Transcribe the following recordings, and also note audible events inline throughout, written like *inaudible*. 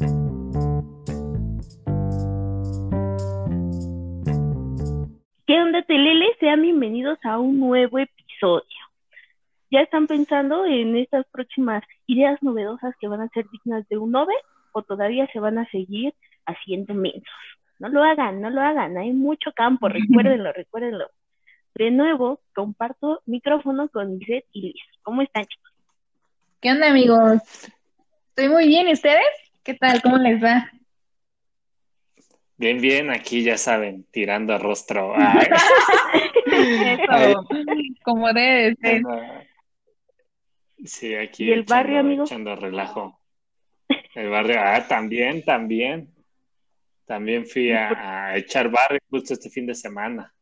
¿Qué onda, Telele? Sean bienvenidos a un nuevo episodio. ¿Ya están pensando en estas próximas ideas novedosas que van a ser dignas de un Nobel o todavía se van a seguir haciendo mensos? No lo hagan, no lo hagan, hay mucho campo, *laughs* recuérdenlo, recuérdenlo. De nuevo, comparto micrófono con Lisette y Liz. ¿Cómo están, chicos? ¿Qué onda, amigos? Estoy muy bien, ¿y ustedes? ¿Qué tal? ¿Cómo les va? Bien, bien, aquí ya saben, tirando a rostro. *laughs* Eso, como debe ser. Sí, aquí. ¿Y el echando, barrio, amigo? Echando relajo. El barrio, ah, también, también. También fui a, a echar barrio justo este fin de semana.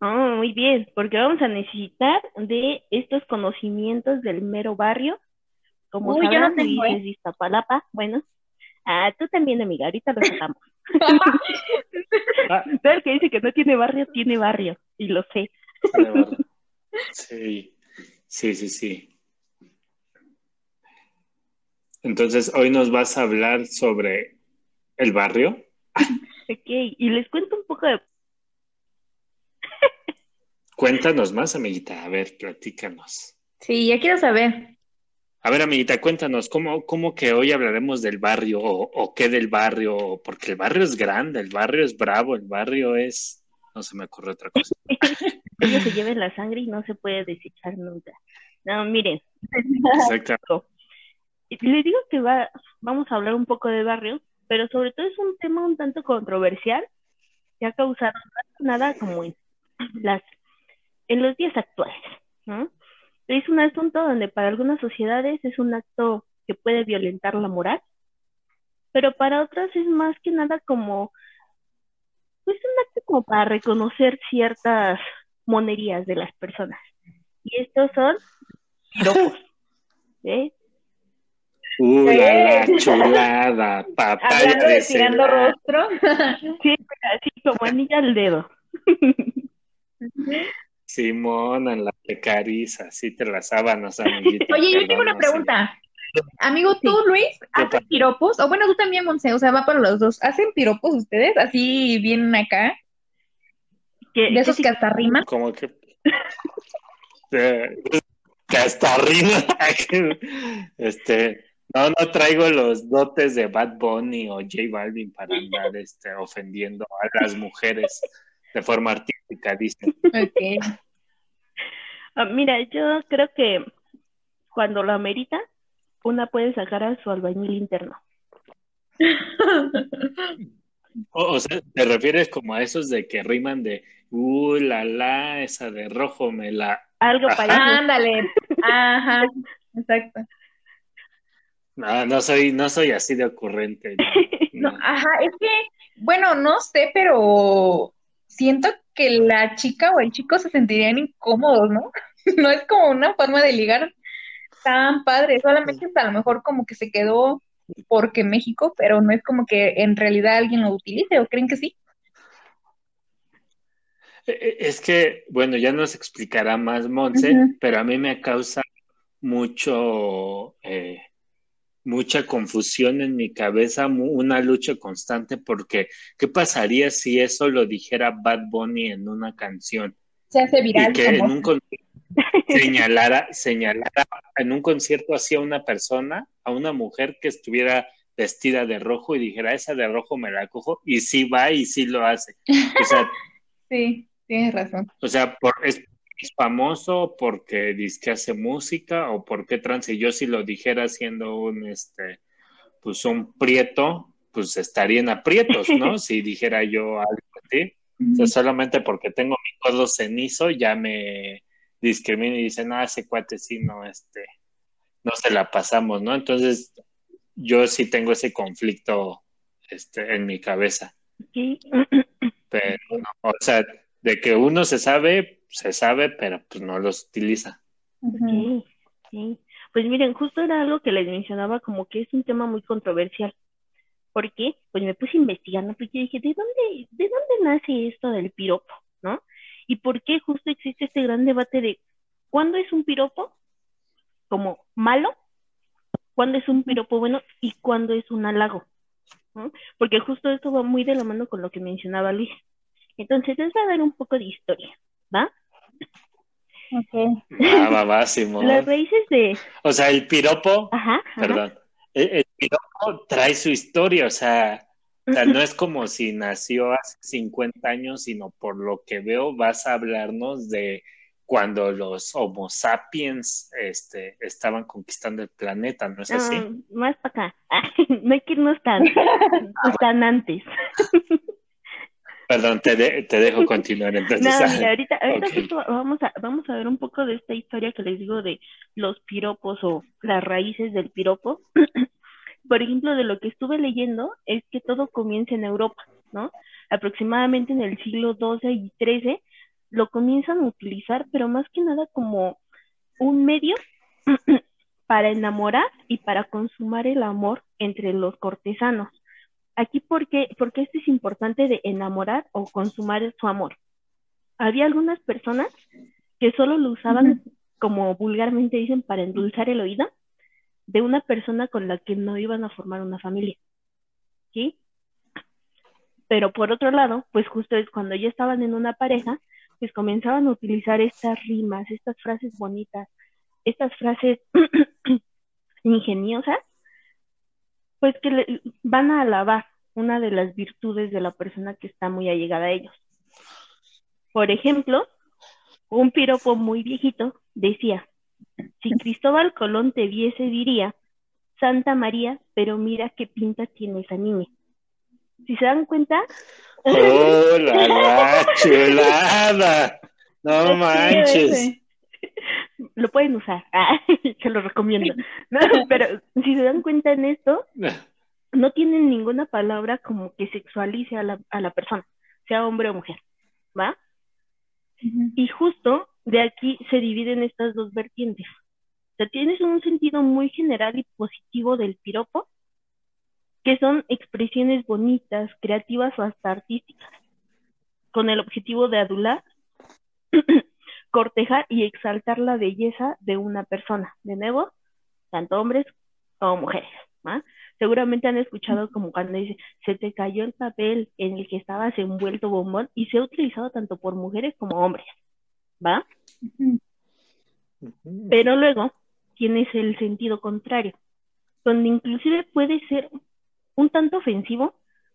Oh, muy bien, porque vamos a necesitar de estos conocimientos del mero barrio. Como Uy, yo no sabrán, tengo, ¿eh? es Iztapalapa. Bueno, ah, tú también, amiga, ahorita lo sacamos. Ah, Todo el que dice que no tiene barrio, tiene barrio, y lo sé. *laughs* Sí, sí, sí, sí. Entonces, hoy nos vas a hablar sobre el barrio. Ok, y les cuento un poco de... Cuéntanos más, amiguita. A ver, platícanos. Sí, ya quiero saber. A ver, amiguita, cuéntanos, ¿cómo, cómo que hoy hablaremos del barrio o, o qué del barrio? Porque el barrio es grande, el barrio es bravo, el barrio es... No se me ocurre otra cosa. *laughs* Ellos se lleven la sangre y no se puede desechar nunca. No, miren, Exacto. *laughs* Les digo que va, vamos a hablar un poco de barrio, pero sobre todo es un tema un tanto controversial que ha causado nada como en las en los días actuales, ¿no? Es un asunto donde para algunas sociedades es un acto que puede violentar la moral, pero para otras es más que nada como pues un acto como para reconocer ciertas monerías de las personas. Y estos son piropos, *laughs* ¿eh? Uh, la, la *laughs* chulada, papaya Hablando de de tirando cereal. rostro. *laughs* Sí, así como anilla al dedo. Simón, en la precariza, sí te las sábanas, amiguita. *laughs* Oye, yo tengo una pregunta. Amigo, tú, Luis, ¿haces piropos? O bueno, tú también, Monse, o sea, va para los dos. ¿Hacen piropos ustedes? Así vienen acá, de esos que que hasta riman. Como que... *laughs* Eh, que hasta arriba. *laughs* Este... No, no traigo los dotes de Bad Bunny o J Balvin para andar este, ofendiendo a las mujeres de forma artística, dicen. Ok. Ah, mira, yo creo que cuando lo amerita, una puede sacar a su albañil interno. O, o sea, ¿te refieres como a esos de que riman de, uh, la, la, esa de rojo me la... Algo parecido. Ándale. Ajá, exacto. No, no soy, no soy así de ocurrente. no, *laughs* No, no. ajá, es que, bueno, no sé, pero siento que la chica o el chico se sentirían incómodos, ¿no? *laughs* No es como una forma de ligar tan padre, solamente es a lo mejor como que se quedó porque México, pero no es como que en realidad alguien lo utilice, ¿o creen que sí? Eh, eh, Es que, bueno, ya nos explicará más Monse, pero a mí me causa mucho, eh, mucha confusión en mi cabeza, una lucha constante, porque ¿qué pasaría si eso lo dijera Bad Bunny en una canción? Se hace Y viral que en un concierto señalara, señalara en un concierto hacia una persona, a una mujer que estuviera vestida de rojo y dijera, esa de rojo me la cojo, y sí va y sí lo hace. O sea, *laughs* Sí, tienes razón. o sea, por, es, es famoso porque dice que hace música o porque trance. Yo si lo dijera siendo un, este, pues un prieto, pues estaría en aprietos, ¿no? *laughs* Si dijera yo algo así. O sea, solamente porque tengo mi codo cenizo ya me discrimina y dice, no, ese cuate sí no, este, no se la pasamos, ¿no? Entonces, yo sí tengo ese conflicto, este, en mi cabeza. Pero, no, o sea, de que uno se sabe, se sabe, pero pues no los utiliza. Pues miren, justo era algo que les mencionaba como que es un tema muy controversial. ¿Por qué? Pues me puse investigando porque dije, ¿de dónde, de dónde nace esto del piropo? ¿No? ¿Y por qué justo existe este gran debate de cuándo es un piropo como malo cuándo es un piropo bueno y cuándo es un halago. ¿no? Porque justo esto va muy de la mano con lo que mencionaba Luis. Entonces, les voy a dar un poco de historia, ¿va? Ok. Va, va, va, Simón. Las raíces de... O sea, el piropo, Ajá, ajá. perdón, el, el trae su historia, o sea, o sea, no es como si nació hace 50 años, sino por lo que veo vas a hablarnos de cuando los Homo sapiens este, estaban conquistando el planeta, ¿no es así? Ah, más para acá. *laughs* no hay que irnos tan, *laughs* tan antes. *laughs* Perdón, te, de- te dejo *laughs* continuar entonces. No, mira, ahorita, ahorita justo vamos a, vamos a ver un poco de esta historia que les digo de los piropos o las raíces del piropo. *clears throat* Por ejemplo, de lo que estuve leyendo es que todo comienza en Europa, ¿no? Aproximadamente en el siglo XII y XIII lo comienzan a utilizar, pero más que nada como un medio *clears throat* para enamorar y para consumar el amor entre los cortesanos. Aquí, ¿por qué? Porque esto es importante de enamorar o consumar su amor. Había algunas personas que solo lo usaban, como vulgarmente dicen, para endulzar el oído de una persona con la que no iban a formar una familia. ¿Sí? Pero por otro lado, pues justo es cuando ya estaban en una pareja, pues comenzaban a utilizar estas rimas, estas frases bonitas, estas frases *clears throat* ingeniosas, pues que le, van a alabar una de las virtudes de la persona que está muy allegada a ellos. Por ejemplo, un piropo muy viejito decía, si Cristóbal Colón te viese diría, Santa María, pero mira qué pinta tiene esa niña. Si se dan cuenta, ¡Oh, la, *laughs* la chulada! No manches. Lo pueden usar, *laughs* Ah, se lo recomiendo. No, *laughs* pero si se dan cuenta en esto, *laughs* no tienen ninguna palabra como que sexualice a la, a la persona, sea hombre o mujer, ¿va? Y justo de aquí se dividen estas dos vertientes. O sea, tienes un sentido muy general y positivo del piropo, que son expresiones bonitas, creativas o hasta artísticas, con el objetivo de adular, *clears throat* cortejar y exaltar la belleza de una persona. De nuevo, tanto hombres como mujeres. ¿va? Seguramente han escuchado como cuando dice, se te cayó el papel en el que estabas envuelto bombón y se ha utilizado tanto por mujeres como hombres. ¿Va? Pero luego tienes el sentido contrario, donde inclusive puede ser un tanto ofensivo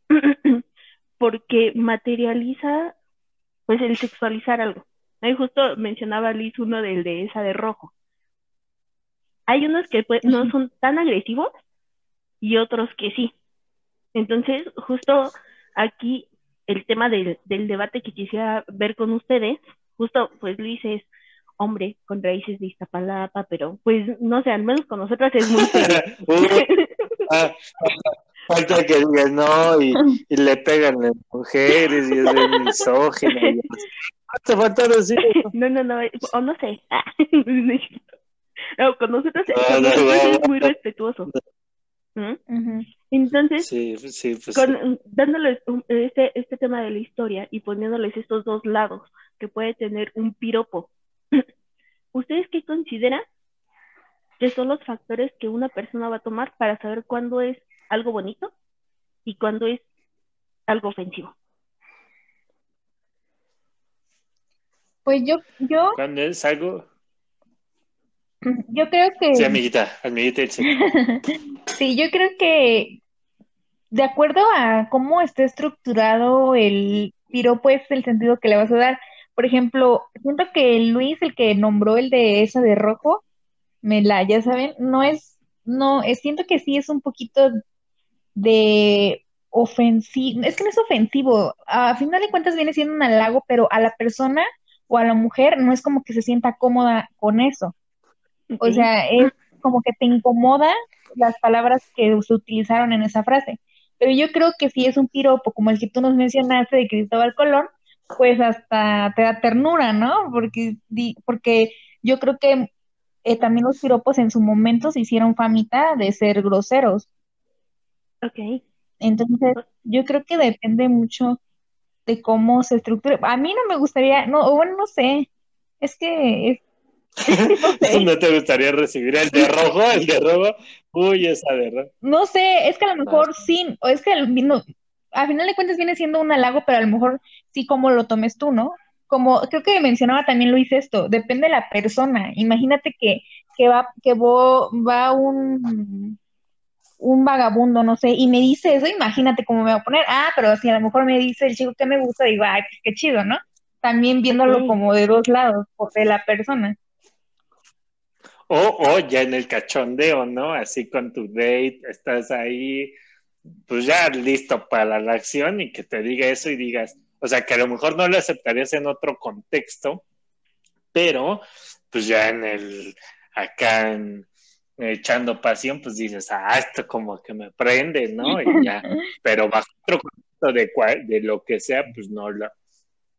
*clears throat* porque materializa pues el sexualizar algo. Ahí justo mencionaba Liz uno del de esa de rojo. Hay unos que pues, no son tan agresivos y otros que sí. Entonces, justo aquí el tema del, del debate que quisiera ver con ustedes, justo pues Luis es hombre con raíces de Iztapalapa, pero pues no sé, al menos con nosotras es muy. *laughs* Uh, ah, falta que digas no y, y le pegan las mujeres y es de misógino. *laughs* Te falta decir. *laughs* No, no, no, o no sé. *laughs* No, con nosotros, con no, es muy respetuoso. ¿Mm? Entonces, Sí, sí, pues con, dándoles un- este, este tema de la historia y poniéndoles estos dos lados que puede tener un piropo, *clears throat* ¿ustedes qué consideran que son los factores que una persona va a tomar para saber cuándo es algo bonito y cuándo es algo ofensivo? Pues yo, yo, cuando es algo. yo creo que Sí, amiguita, amiguita, sí. *laughs* Sí, yo creo que de acuerdo a cómo esté estructurado el piropo es el sentido que le vas a dar. Por ejemplo, siento que Luis, el que nombró el de esa de rojo, me la, ya saben, no es, no, es, siento que sí es un poquito de ofensivo, es que no es ofensivo, a final de cuentas viene siendo un halago, pero a la persona o a la mujer no es como que se sienta cómoda con eso. O sea, es como que te incomoda las palabras que se utilizaron en esa frase. Pero yo creo que si es un piropo como el que tú nos mencionaste de Cristóbal Colón, pues hasta te da ternura, ¿no? Porque, di- porque yo creo que eh, también los piropos en su momento se hicieron famita de ser groseros. Ok. Entonces, yo creo que depende mucho de cómo se estructura. A mí no me gustaría, no, o bueno, no sé. Es que es, *laughs* no sé. *laughs* ¿No te gustaría recibir el de rojo? El de rojo, Uy, esa verdad. No sé, es que a lo mejor sí, o es que al, no, a final de cuentas viene siendo un halago, pero a lo mejor sí como lo tomes tú, ¿no? Como creo que mencionaba también Luis esto, depende de la persona. Imagínate que, que va, que va un, un vagabundo, no sé, y me dice eso, imagínate cómo me va a poner. Ah, pero si a lo mejor me dice el chico que me gusta, digo, ay, pues qué chido, ¿no? También viéndolo como de dos lados, de la persona. O, o ya en el cachondeo, ¿no? Así con tu date, estás ahí, pues ya listo para la acción y que te diga eso y digas, o sea, que a lo mejor no lo aceptarías en otro contexto, pero pues ya en el, acá en, echando pasión, pues dices, ah, esto como que me prende, ¿no? Y *laughs* ya, pero bajo otro contexto de, de lo que sea, pues no lo,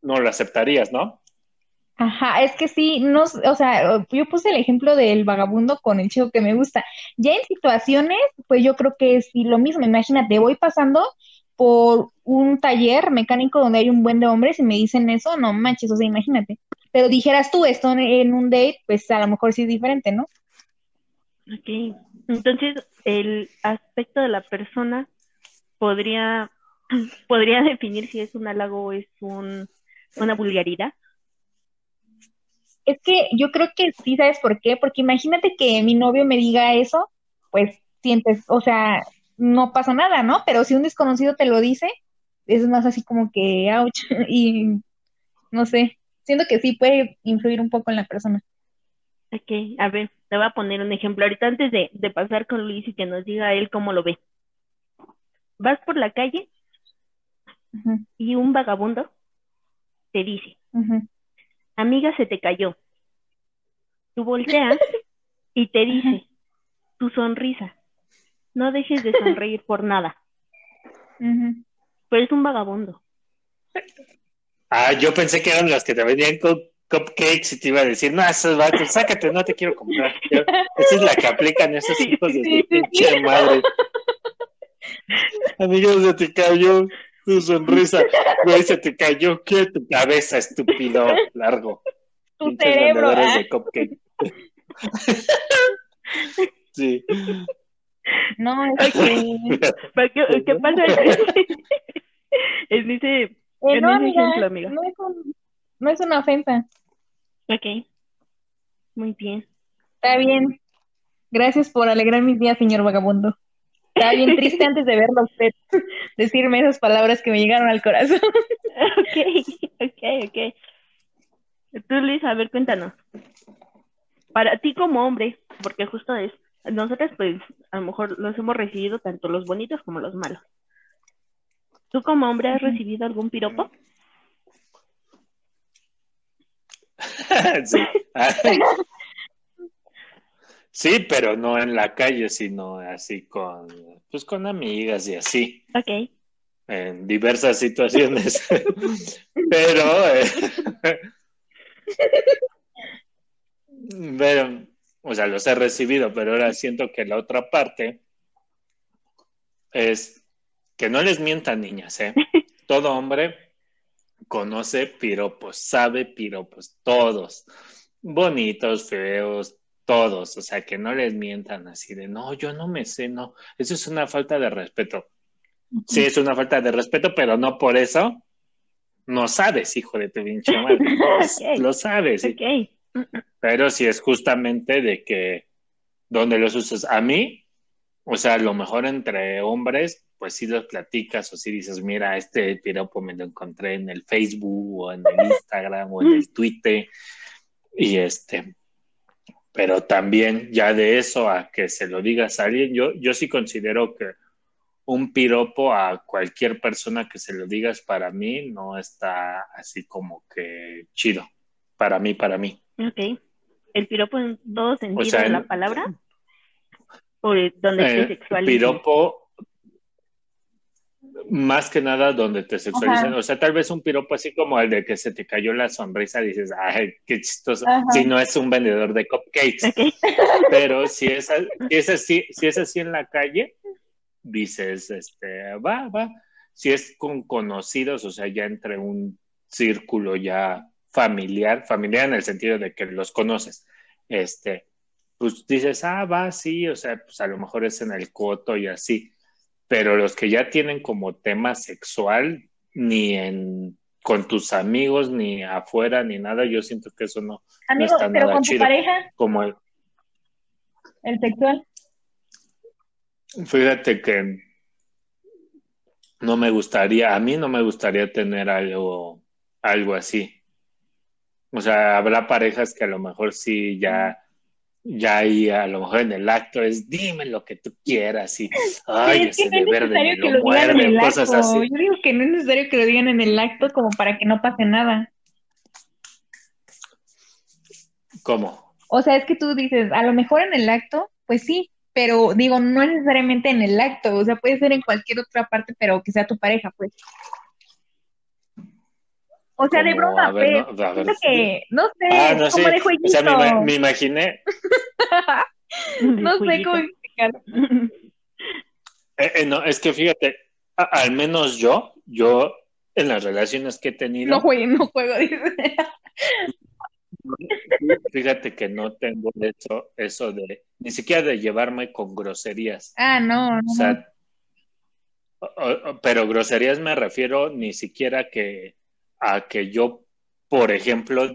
no lo aceptarías, ¿no? Ajá, es que sí, no, o sea, yo puse el ejemplo del vagabundo con el chico que me gusta. Ya en situaciones, pues yo creo que es lo mismo. Imagínate, voy pasando por un taller mecánico donde hay un buen de hombres y me dicen eso, no manches, o sea, imagínate. Pero dijeras tú esto en un date, pues a lo mejor sí es diferente, ¿no? Ok, entonces el aspecto de la persona podría, *clears throat* podría definir si es un halago o es un, una vulgaridad. Es que yo creo que sí, ¿sabes por qué? Porque imagínate que mi novio me diga eso, pues sientes, o sea, no pasa nada, ¿no? Pero si un desconocido te lo dice, es más así como que, ouch, *laughs* y no sé, siento que sí puede influir un poco en la persona. Ok, a ver, te voy a poner un ejemplo. Ahorita antes de, pasar con Luis y que nos diga él cómo lo ve. Vas por la calle y un vagabundo te dice, amiga, se te cayó. Tú volteas y te dice, tu sonrisa. No dejes de sonreír por nada. Pero es un vagabundo. Ah, yo pensé que eran las que te venían con cupcakes y te iba a decir, no, esos vatos, sácate, no te quiero comprar. esa es la que aplican esos hijos de su pinche madre. Amigos, se te cayó tu sonrisa. Güey, se te cayó, ¿qué? Tu cabeza, estúpido, largo. Tu cerebro, ¿eh? de cupcake. *laughs* sí. No, es que... ¿Qué, ¿Qué pasa? *laughs* es dice... Eh, no, amiga, amiga. No, es un, no es una ofensa. Ok. Muy bien. Está bien. Gracias por alegrar mis días, señor vagabundo. Está bien triste *laughs* antes de verlo usted *laughs* decirme esas palabras que me llegaron al corazón. *laughs* ok, ok, ok. Tú, Luis, a ver, cuéntanos. Para ti como hombre, porque justo es, nosotros pues a lo mejor los hemos recibido tanto los bonitos como los malos. ¿Tú como hombre has recibido algún piropo? *laughs* *laughs* sí. pero no en la calle, sino así con, pues con amigas y así. Ok. En diversas situaciones. *laughs* pero, eh, pero, o sea, los he recibido, pero ahora siento que la otra parte es que no les mientan niñas, ¿eh? Todo hombre conoce piropos, sabe piropos, todos, bonitos, feos, todos, o sea, que no les mientan así de, no, yo no me sé, no, eso es una falta de respeto. Sí, es una falta de respeto, pero no por eso no sabes, hijo de tu pinche madre. *laughs* Lo sabes. Pero si es justamente de que donde los usas a mí, o sea, lo mejor entre hombres pues si los platicas o si dices, mira, este piropo me lo encontré en el Facebook o en el Instagram o en el Twitter y este, pero también ya de eso a que se lo digas a alguien, yo, yo sí considero que un piropo a cualquier persona que se lo digas para mí no está así como que chido, para mí, para mí. Ok. ¿El piropo en todo sentido de la palabra? ¿O donde eh, sexual? Piropo más que nada donde te sexualizan. O sea, tal vez un piropo así como el de que se te cayó la sonrisa, dices, ay, qué chistoso. Si no es un vendedor de cupcakes. *laughs* Pero si es, si es, así, si es así en la calle, dices, este, va, va. Si es con conocidos, o sea, ya entre un círculo ya familiar, familiar en el sentido de que los conoces, este, pues dices, ah, va, sí, o sea, pues a lo mejor es en el coto y así, pero los que ya tienen como tema sexual, ni en con tus amigos, ni afuera, ni nada, yo siento que eso no, Amigo, no está pero nada con tu chido. pareja, Como el- el sexual. Fíjate que no me gustaría, a mí no me gustaría tener algo, algo así. O sea, habrá parejas que a lo mejor sí ya, ya ahí a lo mejor en el acto es dime lo que tú quieras y ay, es que ese no es necesario que lo digan en el acto. así. Yo digo que no es necesario que lo digan en el acto como para que no pase nada. ¿Cómo? O sea, es que tú dices, a lo mejor en el acto, pues sí, pero digo, no necesariamente en el acto, o sea, puede ser en cualquier otra parte, pero que sea tu pareja, pues. O sea, de broma, a ver, pues. no, a ver, Siento que, no sé, Ah, no como sé. de O sea, me, jueguito. me imaginé, *laughs* No sé cómo explicarlo. *laughs* eh, eh, no, es que fíjate, a- al menos yo, yo en las relaciones que he tenido, No juego, no juego, *laughs* dice. Fíjate que no tengo eso, eso de, ni siquiera de llevarme con groserías. Ah, no, O no. sea, o- o- pero groserías me refiero ni siquiera que a que yo, por ejemplo,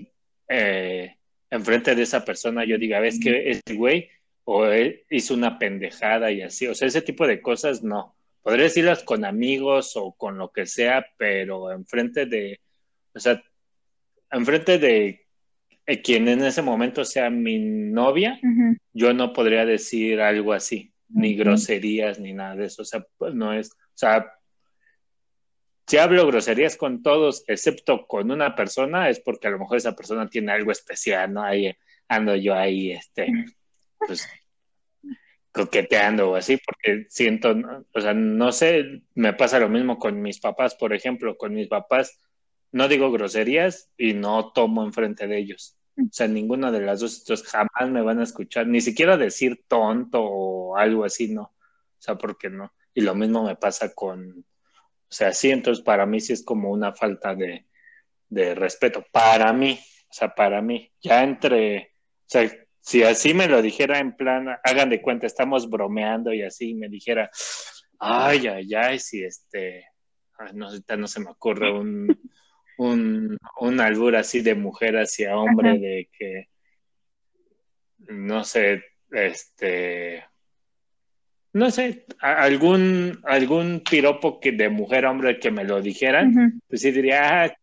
eh, enfrente de esa persona yo diga, ves que ese güey o él hizo una pendejada y así. O sea, ese tipo de cosas no. Podría decirlas con amigos o con lo que sea, pero enfrente de, o sea, enfrente de eh, quien en ese momento sea mi novia, yo no podría decir algo así, ni groserías, ni nada de eso. O sea, pues no es, o sea, si hablo groserías con todos, excepto con una persona, es porque a lo mejor esa persona tiene algo especial, ¿no? Ahí ando yo ahí, este, pues, coqueteando o así, porque siento, o sea, no sé, me pasa lo mismo con mis papás, por ejemplo, con mis papás no digo groserías y no tomo enfrente de ellos. O sea, ninguna de las dos, entonces jamás me van a escuchar, ni siquiera decir tonto o algo así, no. O sea, porque no. Y lo mismo me pasa con, sea, sí, entonces para mí sí es como una falta de, de respeto. Para mí, o sea, para mí. Ya entre, o sea, si así me lo dijera en plan, hagan de cuenta, estamos bromeando y así me dijera, ay, ay, ay, si este, ay, no, no se me ocurre un, un, un albur así de mujer hacia hombre, Ajá. de que, no sé, este, no sé, algún, algún piropo que de mujer a hombre que me lo dijeran, pues sí diría, ah,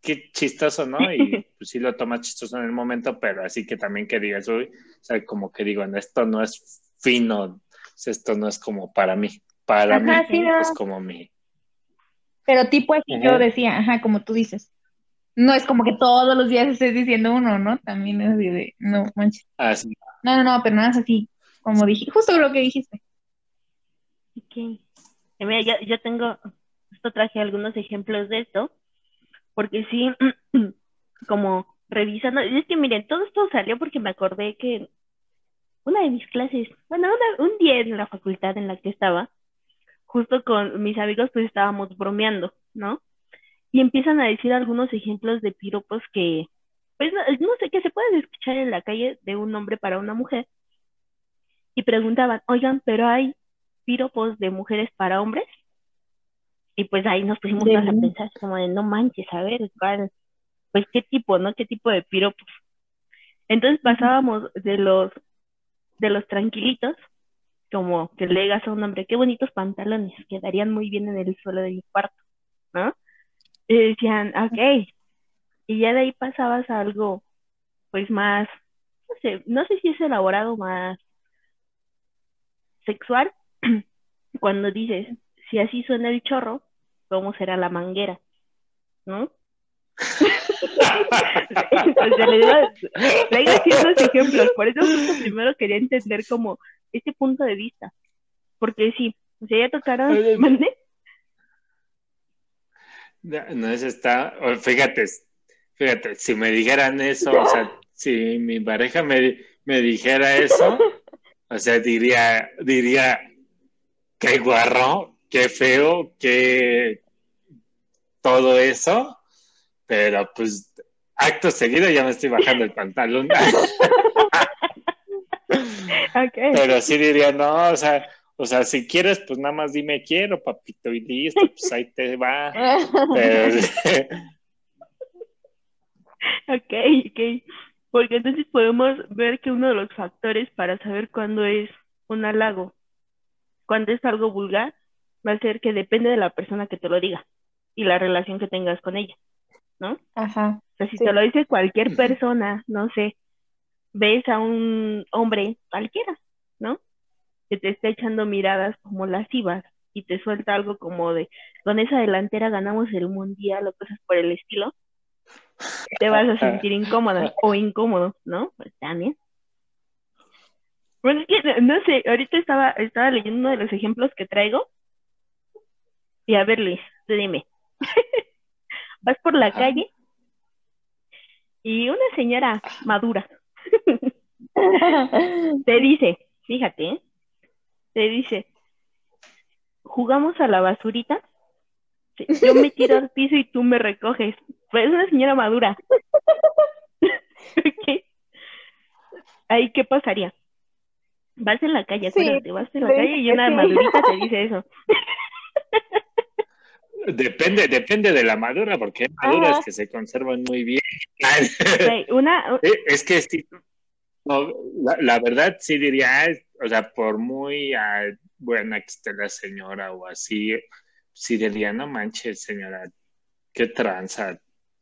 qué chistoso, ¿no? Y *laughs* pues sí lo toma chistoso en el momento, pero así que también que digas, uy, o sea, como que digo, esto no es fino, esto no es como para mí, para Ajá, mí sí, no. es como mi, Pero tipo así Ujú. yo decía, ajá, como tú dices. No es como que todos los días estés diciendo uno, ¿no? También es así de, no manches. así, No, no, no, pero nada es así, como dije, justo lo que dijiste. Ok. Mira, yo, yo tengo, justo traje algunos ejemplos de esto, porque sí, *clears throat* como revisando, es que miren, todo esto salió porque me acordé que una de mis clases, bueno, un día en la facultad en la que estaba, justo con mis amigos, pues estábamos bromeando, ¿no? Y empiezan a decir algunos ejemplos de piropos que, pues no, no sé, que se pueden escuchar en la calle de un hombre para una mujer. Y preguntaban, oigan, pero hay piropos de mujeres para hombres. Y pues ahí nos pusimos a pensar, como de, no manches, a ver, ¿cuál? Pues qué tipo, ¿no? ¿Qué tipo de piropos? Entonces pasábamos de los, de los tranquilitos, como que le digas a un hombre, qué bonitos pantalones, quedarían muy bien en el suelo de mi cuarto, ¿no? Y decían, ok. Y ya de ahí pasabas a algo, pues más, no sé, no sé si es elaborado, más sexual, *clears throat* cuando dices, si así suena el chorro, ¿cómo será la manguera? ¿No? sea, le digo, le así unos ejemplos, por eso primero quería entender como este punto de vista, porque sí, o sea, ya tocaron, no es está, fíjate, fíjate, si me dijeran eso, o sea, si mi pareja me, me dijera eso, o sea, diría, diría, qué guarro, qué feo, qué todo eso, pero pues acto seguido ya me estoy bajando el pantalón. *laughs* Pero sí diría, no, o sea, o sea, si quieres, pues nada más dime quiero, papito, y listo, pues ahí te va. *laughs* *laughs* ok, ok. Porque entonces podemos ver que uno de los factores para saber cuándo es un halago, cuando es algo vulgar, va a ser que depende de la persona que te lo diga y la relación que tengas con ella, ¿no? Ajá. O sea, si te lo dice cualquier persona, no sé, ves a un hombre cualquiera, ¿no? Que te está echando miradas como lascivas y te suelta algo como de, con esa delantera ganamos el mundial o cosas por el estilo, te vas a *laughs* sentir incómoda o incómodo, ¿no? Pues también. Bueno, es que no sé, ahorita estaba, estaba leyendo uno de los ejemplos que traigo. Y a ver, Luis, tú dime. *laughs* Vas por la calle y una señora madura *laughs* te dice, fíjate, ¿eh? te dice, jugamos a la basurita, yo me tiro al piso y tú me recoges. Pues es una señora madura. Ahí, ¿qué pasaría? Vas en la calle, acuérdate, vas en la calle y una madurita te dice eso. Depende, depende de la madura, porque hay maduras que se conservan muy bien. *laughs* una... Es que sí, la, verdad sí diría, o sea, por muy ah, buena que esté la señora o así, diría, no manches, señora, qué tranza,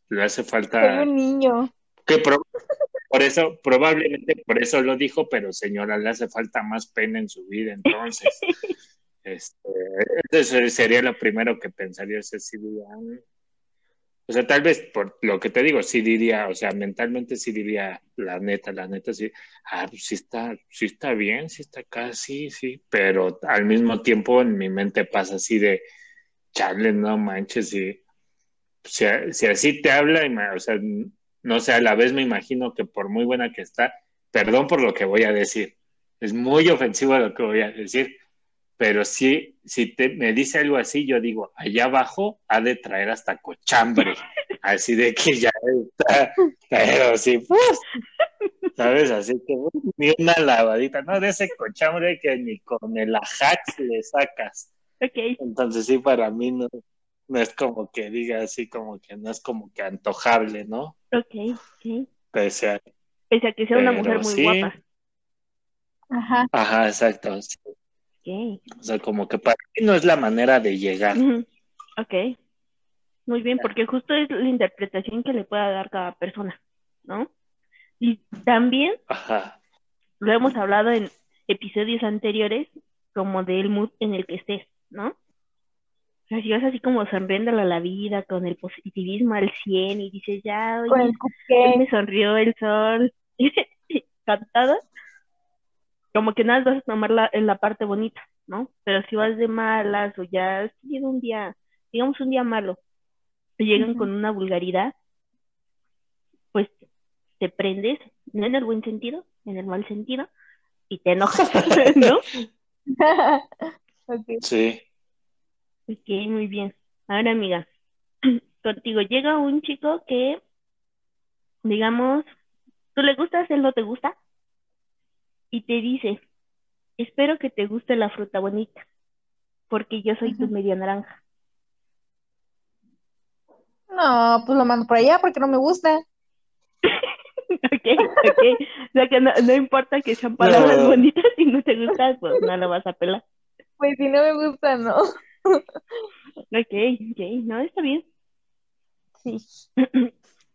le hace falta... un niño. Que por eso, probablemente por eso lo dijo, pero señora, le hace falta más pena en su vida, entonces. *laughs* este, entonces sería lo primero que pensaría Cecilia. O sea, tal vez por lo que te digo, sí diría, o sea, mentalmente sí diría, la neta, la neta, sí, ah, pues sí está, sí está bien, sí está acá, sí, sí, pero al mismo tiempo en mi mente pasa así de, chale, no manches, si, si así te habla, o sea, no sé, a la vez me imagino que por muy buena que está, perdón por lo que voy a decir, es muy ofensivo lo que voy a decir, pero sí, si te, me dice algo así, yo digo, allá abajo ha de traer hasta cochambre, *laughs* así de que ya está, pero sí, pues, ¿sabes? Así que ni una lavadita, no de ese cochambre que ni con el ajax le sacas. Okay. Entonces sí, para mí no, no es como que diga así, como que no es como que antojable, ¿no? Ok, ok. Pese a, Pese a que sea una mujer muy guapa. Ajá. Ajá, exacto. Okay. O sea, como que para mí no es la manera de llegar. Ok. Muy bien, porque justo es la interpretación que le pueda dar cada persona, ¿no? Y también Ajá. lo hemos hablado en episodios anteriores, como del mood en el que estés, ¿no? si vas así como sonriéndole a la vida, con el positivismo al 100 y dices, ya, oye, me sonrió el sol, *laughs* cantado, como que nada vas a tomar la, la parte bonita, ¿no? Pero si vas de malas o ya has tenido un día, digamos un día malo, te llegan con una vulgaridad, pues te prendes, no en el buen sentido, en el mal sentido, y te enojas, *laughs* ¿no? *laughs* Sí. Ok, muy bien. Ahora, amiga, *clears throat* contigo llega un chico que, digamos, tú le gustas, él no te gusta, y te dice, espero que te guste la fruta bonita, porque yo soy tu media naranja. No, pues lo mando por allá porque no me gusta. *laughs* ok, ok. O sea que no, no importa que sean palabras bonitas, si no te gustan, pues no lo vas a pelar. Pues si no me gusta, no. ok, ok, no, está bien. Sí.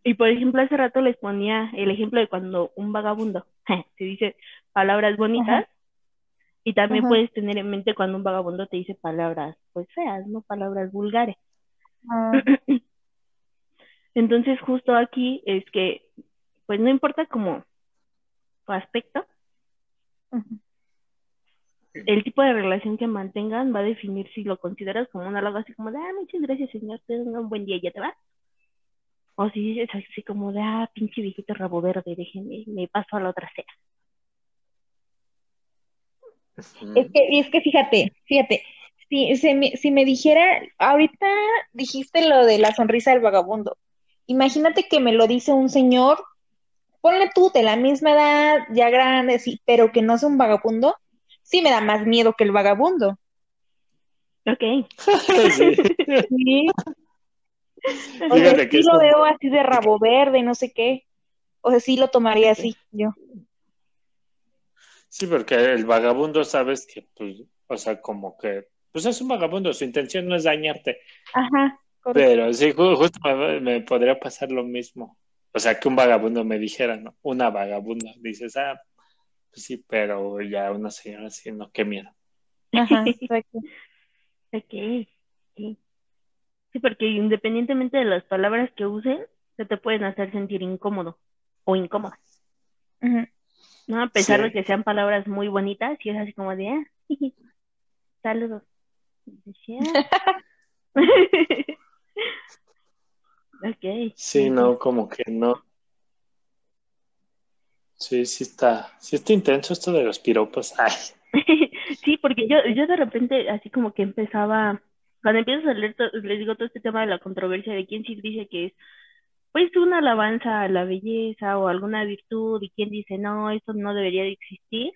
Y por ejemplo, hace rato les ponía el ejemplo de cuando un vagabundo *laughs* se dice palabras bonitas y también puedes tener en mente cuando un vagabundo te dice palabras pues feas, no palabras vulgares. Ah. *clears throat* Entonces justo aquí es que pues no importa como tu aspecto, el tipo de relación que mantengan va a definir si lo consideras como un halago así como de, ah, muchas gracias señor, tenga un buen día, ya te vas. O si dices así como de, ah, pinche viejito rabo verde, déjenme, me paso a la otra cena. Es que, es que fíjate, fíjate, si, si, me, si me dijera, ahorita dijiste lo de la sonrisa del vagabundo, imagínate que me lo dice un señor ponle tú de la misma edad, ya grande, sí, pero que no sea un vagabundo, sí me da más miedo que el vagabundo. Ok. Sí. *laughs* Sí. O Fíjate sea, que sí lo veo así de rabo verde, no sé qué. O sea, sí lo tomaría así, yo. Sí, porque el vagabundo sabes que, pues, o sea, como que, pues es un vagabundo, su intención no es dañarte, Ajá, correcto. pero sí, ju- justo me, me podría pasar lo mismo. O sea, que un vagabundo me dijera, ¿no? Una vagabunda, dices, ah, pues sí, pero ya una señora así, no, qué miedo. Ajá, *laughs* exacto. Ok. Sí. Sí, porque independientemente de las palabras que usen, se te pueden hacer sentir incómodo o incómoda. ¿no? A pesar Sí. de que sean palabras muy bonitas, y es así como de, ah, *laughs* saludos. *laughs* Ok. Sí, no, como que no. Sí, sí está, sí está intenso esto de los piropos. Ay, *laughs* Sí, porque yo, yo de repente así como que empezaba, cuando empiezas a leer, to- les digo todo este tema de la controversia de quién sí dice que es pues una alabanza a la belleza o alguna virtud y quién dice no, esto no debería de existir,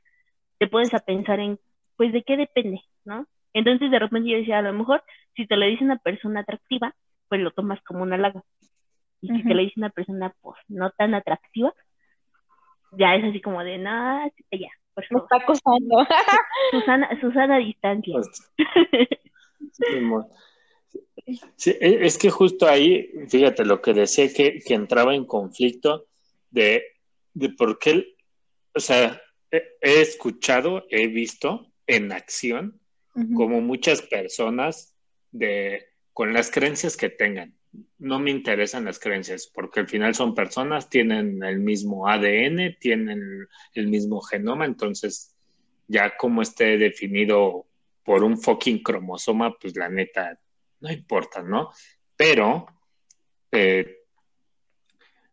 te pones a pensar en pues de qué depende, ¿no? Entonces de repente yo decía, a lo mejor si te lo dice una persona atractiva, pues lo tomas como un halago. Y si te lo dice una persona pues no tan atractiva, ya es así como de, no, sí, ya, por Me favor. está acosando. *laughs* Susana, Susana a distancia. pues. Sí, e- es que justo ahí, fíjate lo que decía que, que entraba en conflicto de, de por qué, o sea, he, escuchado, he visto en acción como muchas personas de con las creencias que tengan. No me interesan las creencias, porque al final son personas, tienen el mismo ADN, tienen el mismo genoma, entonces ya como esté definido por un fucking cromosoma, pues la neta no importa, ¿no? Pero eh,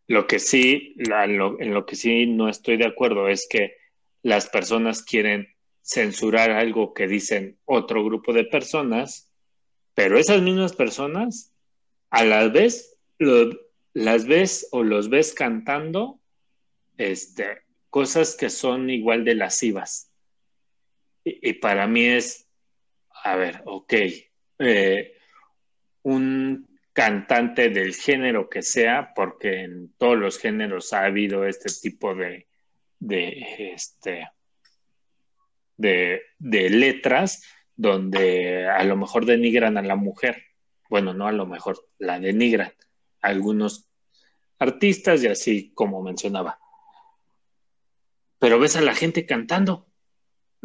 lo que sí, en lo que sí no estoy de acuerdo es que las personas quieren censurar algo que dicen otro grupo de personas, pero esas mismas personas a la vez las ves o los ves cantando este, cosas que son igual de lascivas. Y, y para mí es, a ver, ok, eh, un cantante del género que sea, porque en todos los géneros ha habido este tipo de, de, este, de, de letras donde a lo mejor denigran a la mujer. Bueno, no a lo mejor, la denigran algunos artistas y así como mencionaba. Pero ves a la gente cantando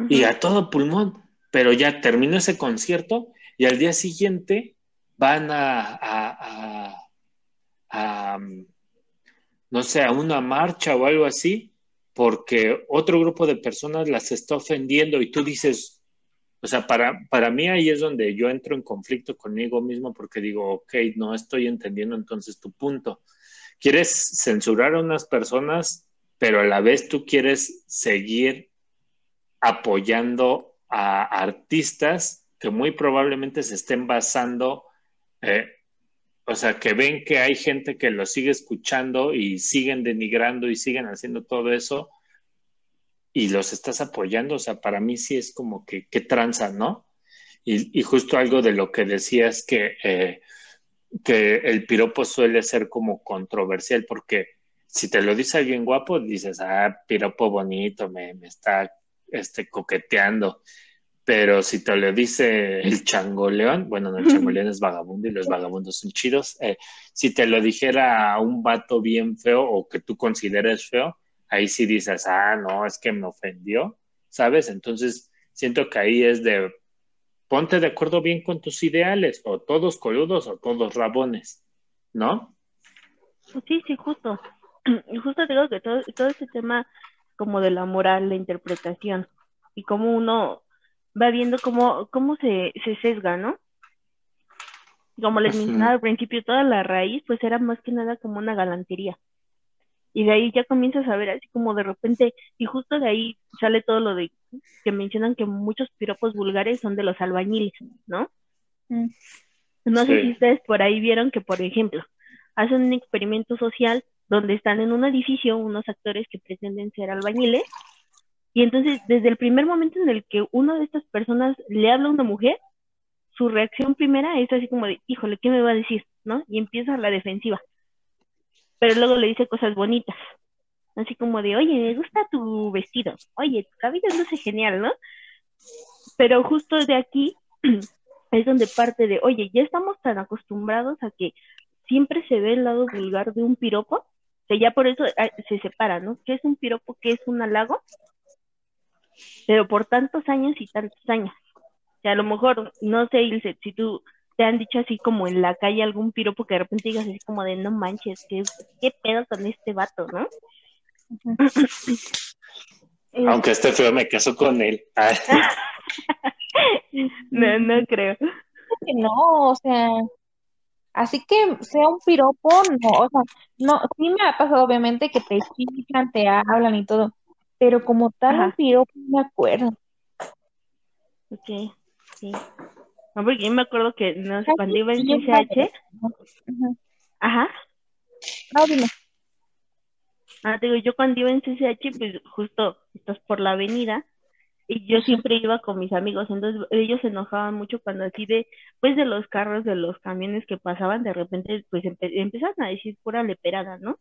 y a todo pulmón, pero ya terminó ese concierto y al día siguiente van a, a, a, a, no sé, a una marcha o algo así, porque otro grupo de personas las está ofendiendo y tú dices, o sea, para, para mí ahí es donde yo entro en conflicto conmigo mismo porque digo, ok, no estoy entendiendo entonces tu punto. Quieres censurar a unas personas, pero a la vez tú quieres seguir apoyando a artistas que muy probablemente se estén basando, eh, o sea, que ven que hay gente que lo sigue escuchando y siguen denigrando y siguen haciendo todo eso y los estás apoyando, o sea, para mí sí es como que, que tranza, ¿no? Y, y, justo algo de lo que decías que, eh, que el piropo suele ser como controversial, porque si te lo dice alguien guapo, dices, ah, piropo bonito, me, me está este, coqueteando. Pero si te lo dice el changoleón, bueno, no, el changoleón es vagabundo y los vagabundos son chidos. Eh, si te lo dijera a un vato bien feo o que tú consideres feo, ahí sí dices, ah, no, es que me ofendió, ¿sabes? Entonces, siento que ahí es de, ponte de acuerdo bien con tus ideales, o todos coludos o todos rabones, ¿no? Sí, sí, justo. Y *clears throat* justo digo que todo, todo ese tema como de la moral, la interpretación, y cómo uno va viendo cómo, cómo se, se sesga, ¿no? Como les mencionaba al principio, toda la raíz pues era más que nada como una galantería. Y de ahí ya comienzas a ver así como de repente, y justo de ahí sale todo lo de que mencionan que muchos piropos vulgares son de los albañiles, ¿no? No sí. sé si ustedes por ahí vieron que, por ejemplo, hacen un experimento social donde están en un edificio unos actores que pretenden ser albañiles. Y entonces, desde el primer momento en el que una de estas personas le habla a una mujer, su reacción primera es así como de, híjole, ¿qué me va a decir? ¿No? Y empieza la defensiva. Pero luego le dice cosas bonitas. Así como de, oye, me gusta tu vestido. Oye, tu cabello luce genial, ¿no? Pero justo de aquí *clears throat* es donde parte de, oye, ya estamos tan acostumbrados a que siempre se ve el lado vulgar de un piropo, que ya por eso se separa, ¿no? ¿Qué es un piropo? ¿Qué es un halago? Pero por tantos años y tantos años. Que a lo mejor, no sé, Ilse, si tú te han dicho así como en la calle algún piropo que de repente digas así como de no manches, ¿qué, qué pedo con este vato, no? Aunque esté feo, me caso con él. *laughs* no, no creo. No, o sea, así que sea un piropo, no, o sea, no, sí me ha pasado obviamente que te explican, te hablan y todo, pero como tal un piropo no me acuerdo. Ok, sí. No, porque yo me acuerdo que no sé, cuando iba en CCH. Ajá. No, dime. Ah, digo, yo cuando iba en CCH, pues justo estás por la avenida y yo siempre iba con mis amigos, entonces ellos se enojaban mucho cuando así de, pues de los carros, de los camiones que pasaban, de repente pues empezaban a decir pura leperada, ¿no?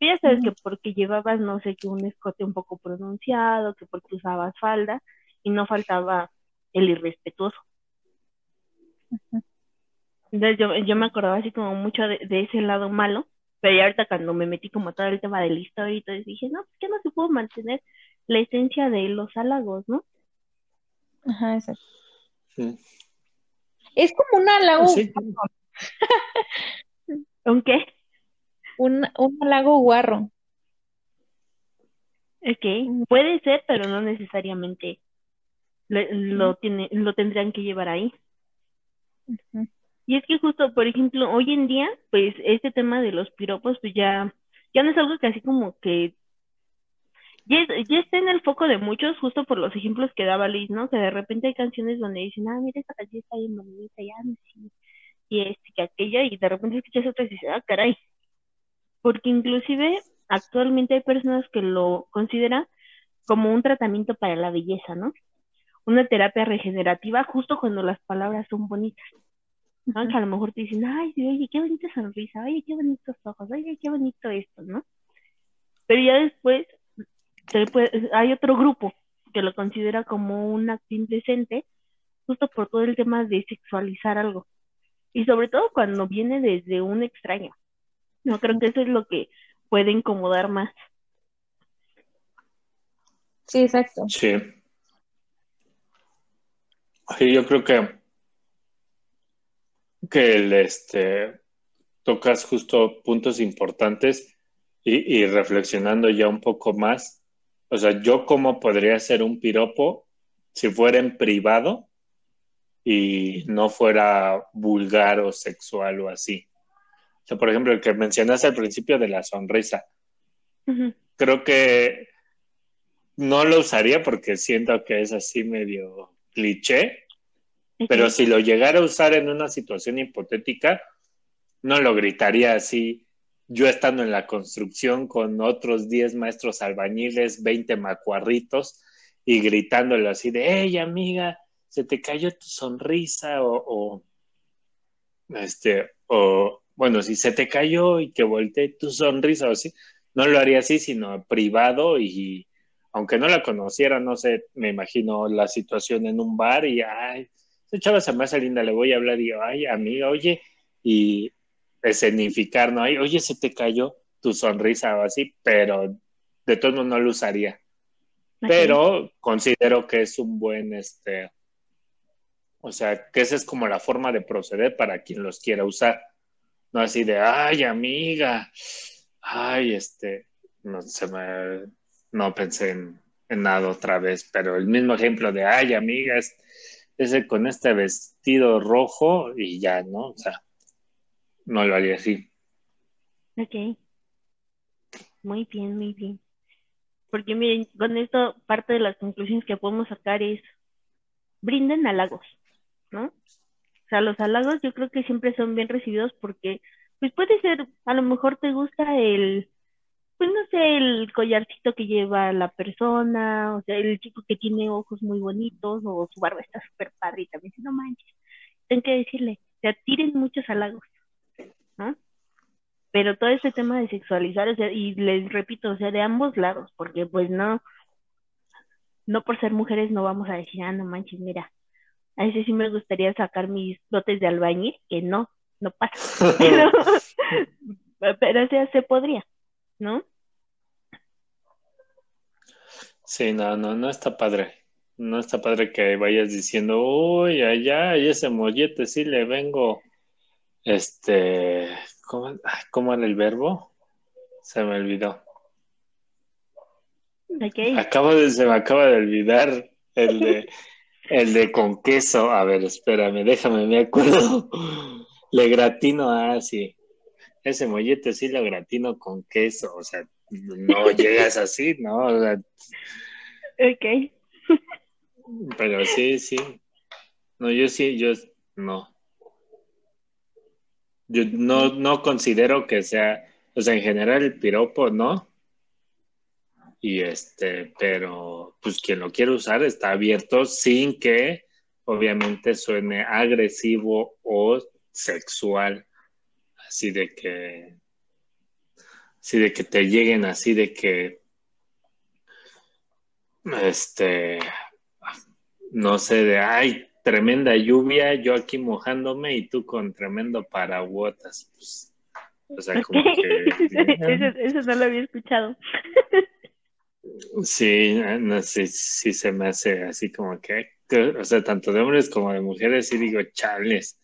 Y ya sabes que porque llevabas, no sé, que un escote un poco pronunciado, que porque usabas falda y no faltaba el irrespetuoso. Entonces yo, yo me acordaba así como mucho de ese lado malo pero ya ahorita cuando me metí como todo el tema de la historia y todo, dije, no, pues que no se pudo mantener la esencia de los halagos, ¿no? Ajá, exacto. Es como un halago. Sí. *laughs* ¿Un qué? Un, un halago guarro. Ok, puede ser, pero no necesariamente lo, tiene, lo tendrían que llevar ahí. Y es que justo, por ejemplo, hoy en día, pues este tema de los piropos, pues ya, ya no es algo que así como que ya, ya está en el foco de muchos, justo por los ejemplos que daba Liz, ¿no? Que de repente hay canciones donde dicen, ah, mira, esta canción está bien bonita, ya, sí, y este, que aquella, y de repente escuchas otra y dices, ah, caray. Porque inclusive actualmente hay personas que lo consideran como un tratamiento para la belleza, ¿no? Una terapia regenerativa justo cuando las palabras son bonitas. Aunque a lo mejor te dicen, ay, oye, qué bonita sonrisa, oye, qué bonitos ojos, oye, qué bonito esto, ¿no? Pero ya después hay otro grupo que lo considera como un acto indecente, justo por todo el tema de sexualizar algo. Y sobre todo cuando viene desde un extraño. No creo que eso es lo que puede incomodar más. Sí, exacto. Sí. Sí, yo creo que que el, este, tocas justo puntos importantes y, reflexionando ya un poco más. O sea, yo cómo podría ser un piropo si fuera en privado y no fuera vulgar o sexual o así. O sea, por ejemplo, el que mencionaste al principio de la sonrisa. Creo que no lo usaría porque siento que es así medio cliché, pero si lo llegara a usar en una situación hipotética, no lo gritaría así. Yo estando en la construcción con otros 10 maestros albañiles, 20 macuarritos, y gritándole así de, hey amiga, se te cayó tu sonrisa, o, o este, o bueno, si se te cayó y que volteé tu sonrisa o así, no lo haría así, sino privado y aunque no la conociera, no sé, me imagino la situación en un bar y ay, esta chava se me hace linda, le voy a hablar y yo, ay, amiga, oye, y escenificar, ¿no? Ay, oye, se te cayó tu sonrisa o así, pero de todos modos no lo usaría. Pero considero que es un buen, este, o sea, que esa es como la forma de proceder para quien los quiera usar. No así de, ay, amiga, ay, este, no se me, no pensé en, en nada otra vez, pero el mismo ejemplo de, ay, amiga, es, ese con este vestido rojo y ya, ¿no? O sea, no lo haría así. Ok. Muy bien, muy bien. Porque miren, con esto parte de las conclusiones que podemos sacar es, brinden halagos, ¿no? O sea, los halagos yo creo que siempre son bien recibidos porque, pues puede ser, a lo mejor te gusta el, pues no sé, el collarcito que lleva la persona, o sea, el chico que tiene ojos muy bonitos o su barba está súper padre y también, no manches, tengo que decirle, se tiren muchos halagos, ¿no? Pero todo ese tema de sexualizar, o sea, y les repito, o sea, de ambos lados, porque pues no, no por ser mujeres no vamos a decir, ah, no manches, mira, a ese sí me gustaría sacar mis dotes de albañil, que no, no pasa. *laughs* pero, *laughs* pero o sea, se podría, ¿no? Sí, no, no, no está padre. No está padre que vayas diciendo, uy, allá, y ese mollete sí le vengo, este, ¿cómo, cómo era el verbo? Se me olvidó. Okay. Acabo de, se me acaba de olvidar el de, *laughs* el de con queso. A ver, espérame, déjame, me acuerdo. Le gratino, ah, sí. Ese mollete sí lo gratino con queso. O sea, no llegas así, ¿no? O sea, ok. Pero sí, sí. No, yo sí, yo no. Yo no, no considero que sea, o sea, en general el piropo, ¿no? Y este, pero pues quien lo quiere usar está abierto sin que obviamente suene agresivo o sexual. Así de que, así de que te lleguen así de que, este, no sé, de, ay, tremenda lluvia, yo aquí mojándome y tú con tremendo paraguotas. Pues, o sea, como que... *laughs* eso, eso no lo había escuchado. Sí, no sé, sí se me hace así como que, o sea, tanto de hombres como de mujeres, y digo, chales,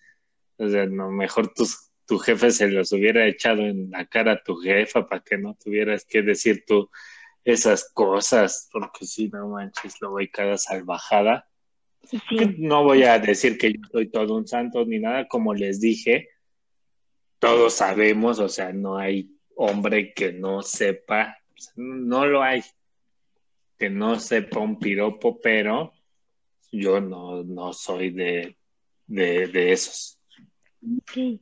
o sea, no, mejor tus, tu jefe se los hubiera echado en la cara a tu jefa para que no tuvieras que decir tú esas cosas, porque si no manches, lo voy cada salvajada. Sí. No voy a decir que yo soy todo un santo ni nada, como les dije, todos sabemos, o sea, no hay hombre que no sepa, no lo hay, que no sepa un piropo, pero yo no, no soy de, de, de esos. Ok.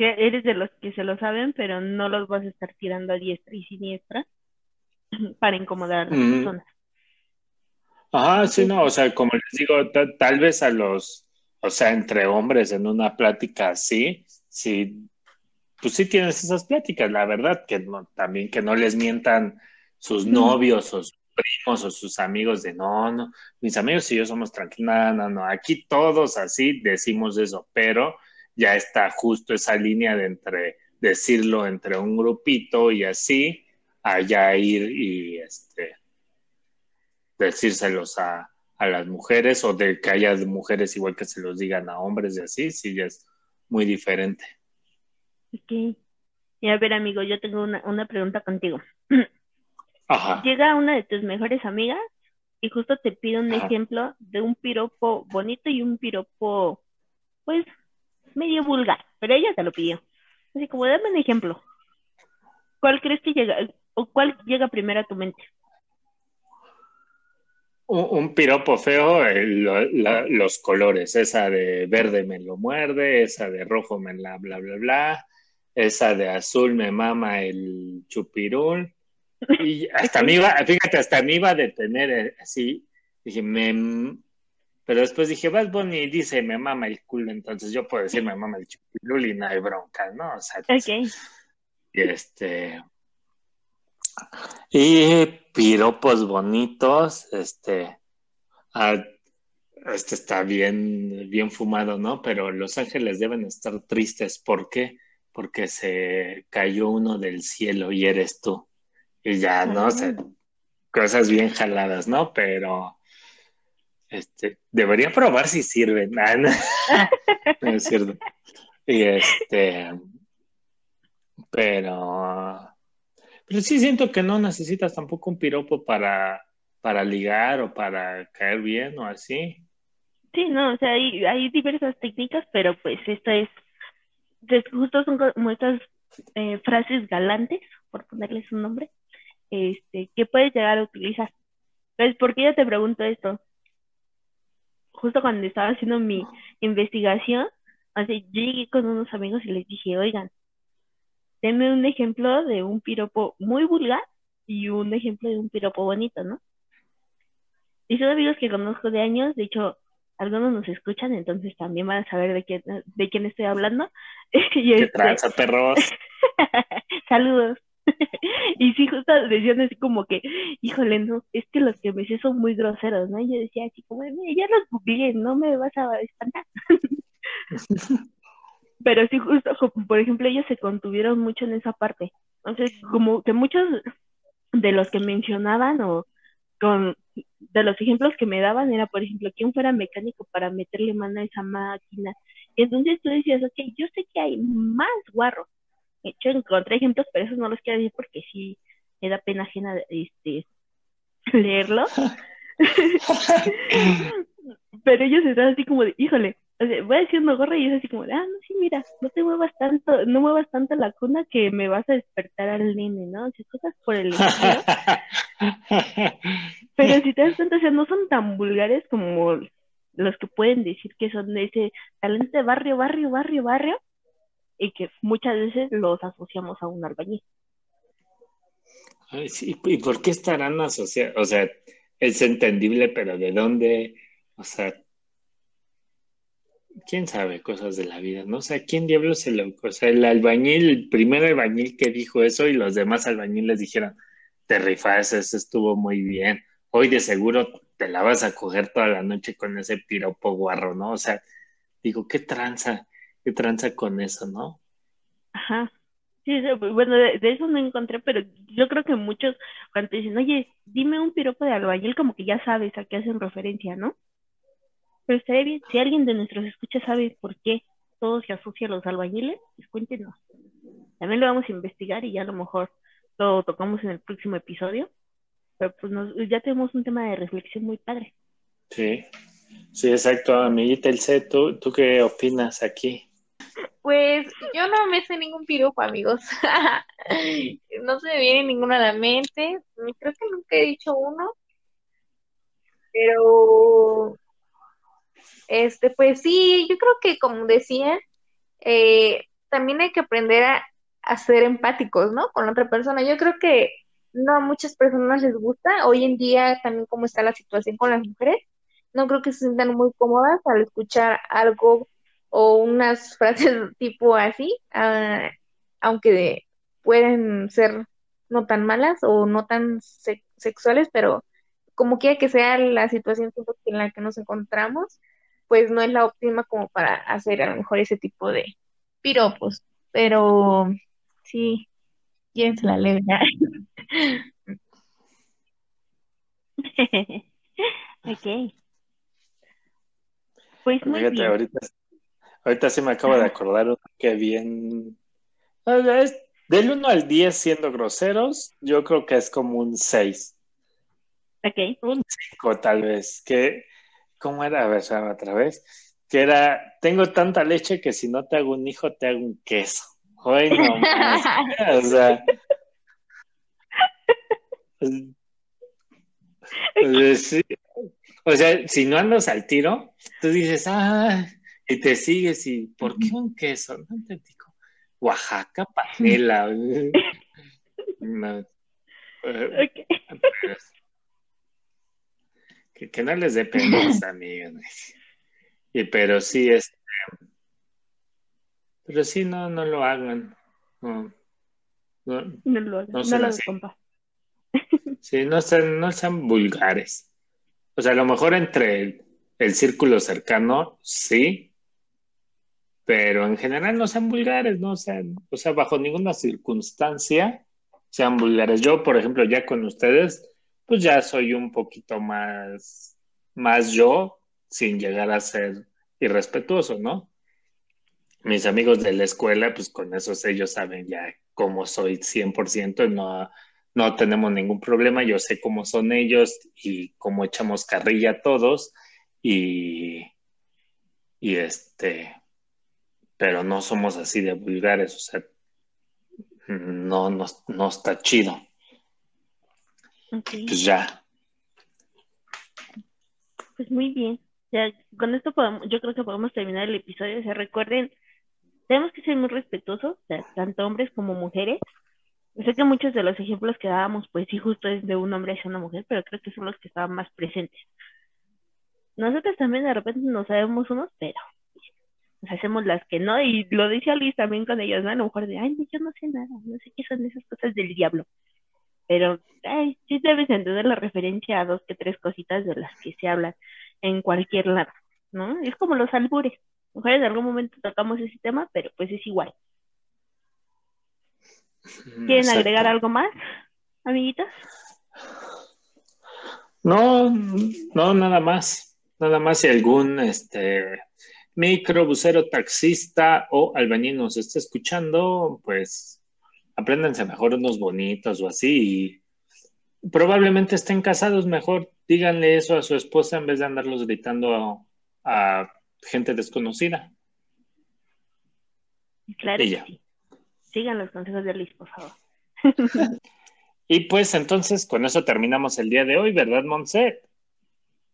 Que eres de los que se lo saben, pero no los vas a estar tirando a diestra y siniestra *clears throat* para incomodar a las Mm. personas. Ajá, sí, no, o sea, como les digo, ta- tal vez a los, o sea, entre hombres en una plática así, sí, pues sí tienes esas pláticas, la verdad, que no, también que no les mientan sus novios o sus primos o sus amigos de no, no, mis amigos y yo somos tranquilos, no, no, no, aquí todos así decimos eso, pero ya está justo esa línea de entre decirlo entre un grupito y así, allá ir y este decírselos a, a las mujeres o de que haya mujeres igual que se los digan a hombres y así, sí, ya es muy diferente. Ok. Y a ver, amigo, yo tengo una, una pregunta contigo. Ajá. Llega una de tus mejores amigas y justo te pide un Ajá. ejemplo de un piropo bonito y un piropo, pues, medio vulgar, pero ella te lo pidió. Así como, dame un ejemplo. ¿Cuál crees que llega, o cuál llega primero a tu mente? Un, un piropo feo, eh, la- los colores, esa de verde me lo muerde, esa de rojo me la bla bla bla, esa de azul me mama el chupirul. Y *laughs* hasta me iba, fíjate, hasta me iba a detener eh, así, dije, me, pero después dije, Bad Bunny dice me mama el culo, entonces yo puedo decir me mama el chupirul y no hay bronca, ¿no? O sea, Ok. y este. Y piropos bonitos, este. ah, este está bien, bien fumado, ¿no? Pero Los Ángeles deben estar tristes. ¿Por qué? Porque se cayó uno del cielo y eres tú. Y ya, ¿no? O sea, cosas bien jaladas, ¿no? Pero. Este, debería probar si sirven. *laughs* No. Es cierto. Y este. Pero. Pero sí siento que no necesitas tampoco un piropo para, para ligar o para caer bien o así. Sí, no, o sea, hay, hay diversas técnicas, pero pues esta es, es- justo son como estas eh, frases galantes, por ponerles un nombre, este, que puedes llegar a utilizar. Entonces, ¿por qué yo te pregunto esto? Justo cuando estaba haciendo mi investigación, así, yo llegué con unos amigos y les dije, oigan, Deme un ejemplo de un piropo muy vulgar y un ejemplo de un piropo bonito, ¿no? Y son amigos que conozco de años, de hecho, algunos nos escuchan, entonces también van a saber de quién, de quién estoy hablando. *laughs* y ¿Qué este... perros? *laughs* Saludos. *laughs* y sí, justo decían así como que, híjole, no, es que los que me sé son muy groseros, ¿no? Y yo decía así como, ya los googleé, no me vas a espantar. *laughs* Pero sí, justo, por ejemplo, ellos se contuvieron mucho en esa parte. Entonces, como que muchos de los que mencionaban o con de los ejemplos que me daban era, por ejemplo, quién fuera mecánico para meterle mano a esa máquina. Entonces tú decías, ok, yo sé que hay más guarros. De hecho, encontré ejemplos, pero esos no los quiero decir porque sí me da pena ajena este, leerlo. *laughs* pero ellos están así como de, híjole, voy a decir gorra y es así como, ah, no, sí, mira, no te muevas tanto, no muevas tanto la cuna que me vas a despertar al nene, ¿no? O cosas por el estilo. *laughs* Pero si te das cuenta, o sea, no son tan vulgares como los que pueden decir que son de ese talento de barrio, barrio, barrio, barrio, y que muchas veces los asociamos a un albañil. sí, ¿y por qué estarán asociados? O sea, es entendible, pero ¿de dónde? O sea, quién sabe cosas de la vida, ¿no? O sea, ¿quién diablos se lo... O sea, el albañil, el primer albañil que dijo eso y los demás albañiles dijeron, te rifas, eso estuvo muy bien. Hoy de seguro te la vas a coger toda la noche con ese piropo guarro, ¿no? O sea, digo, qué tranza, qué tranza con eso, ¿no? Ajá. Sí, bueno, de, eso no encontré, pero yo creo que muchos cuando dicen, oye, dime un piropo de albañil, como que ya sabes a qué hacen referencia, ¿no? Pero estaría bien, si alguien de nuestros escuchas sabe por qué todo se asocia a los albañiles, pues cuéntenos. También lo vamos a investigar y ya a lo mejor lo tocamos en el próximo episodio. Pero pues ya tenemos un tema de reflexión muy padre. Sí, sí, exacto, amiguita Elce, ¿tú, ¿tú qué opinas aquí? *laughs* Pues yo no me sé ningún piropo, amigos. *laughs* no se me viene ninguno a la mente. Creo que nunca he dicho uno. Pero este, pues sí, yo creo que como decía, eh, también hay que aprender a, ser empáticos, ¿no? Con otra persona. Yo creo que no a muchas personas les gusta. Hoy en día, también como está la situación con las mujeres, no creo que se sientan muy cómodas al escuchar algo o unas *laughs* frases tipo así, ah, aunque pueden ser no tan malas o no tan sexuales, pero como quiera que sea la situación en la que nos encontramos, pues no es la óptima como para hacer a lo mejor ese tipo de piropos, pero sí, es la leve. *laughs* ok. Pues muy Fíjate, bien. Ahorita, ahorita sí me acabo de acordar que bien. Del 1 al 10 siendo groseros, yo creo que es como un 6. Ok. Un 5 tal vez, que ¿cómo era? A ver, otra vez. Que era, tengo tanta leche que si no te hago un hijo, te hago un queso. Hoy no *laughs* o sea. O sea, si no andas al tiro, tú dices, ah, y te sigues y, ¿por qué un queso? *laughs* No te digo, Oaxaca, panela. no. Okay que, no les dé pena *laughs* amigos. Y pero sí, este, pero sí, no, no lo hagan. No, no, lo hagan. No, así. Sí, no sean, no sean vulgares. O sea, a lo mejor entre el, el círculo cercano, sí, pero en general no sean vulgares, no sean, o sea, bajo ninguna circunstancia sean vulgares. Yo, por ejemplo, ya con ustedes, pues ya soy un poquito más, más yo, sin llegar a ser irrespetuoso, ¿no? Mis amigos de la escuela, pues con esos ellos saben ya cómo soy 100%, no, no tenemos ningún problema, yo sé cómo son ellos y cómo echamos carrilla todos y, y este, pero no somos así de vulgares, o sea, no, no, no está chido. Pues ya. Pues muy bien. Ya, con esto podemos, yo creo que podemos terminar el episodio. Se recuerden tenemos que ser muy respetuosos, tanto hombres como mujeres. Sé que muchos de los ejemplos que dábamos, pues sí, justo es de un hombre hacia una mujer, pero creo que son los que estaban más presentes. Nosotros también de repente no sabemos unos, pero pues, hacemos las que no, y lo dice Luis también con ellos, ¿no? A lo mejor de, ay, yo no sé nada, no sé qué son esas cosas del diablo. Pero, ay, sí debes entender la referencia a dos que tres cositas de las que se hablan en cualquier lado, ¿no? Es como los albures mujeres en algún momento tocamos ese tema, pero pues es igual. ¿Quieren agregar algo más, amiguitas? No, no, nada más. Nada más si algún este microbusero, taxista o albañil nos está escuchando, pues apréndanse mejor unos bonitos o así y probablemente estén casados mejor. Díganle eso a su esposa en vez de andarlos gritando a gente desconocida. Claro. sí. Sigan los consejos de Liz, por favor. *laughs* y pues entonces con eso terminamos el día de hoy, ¿verdad, Monse?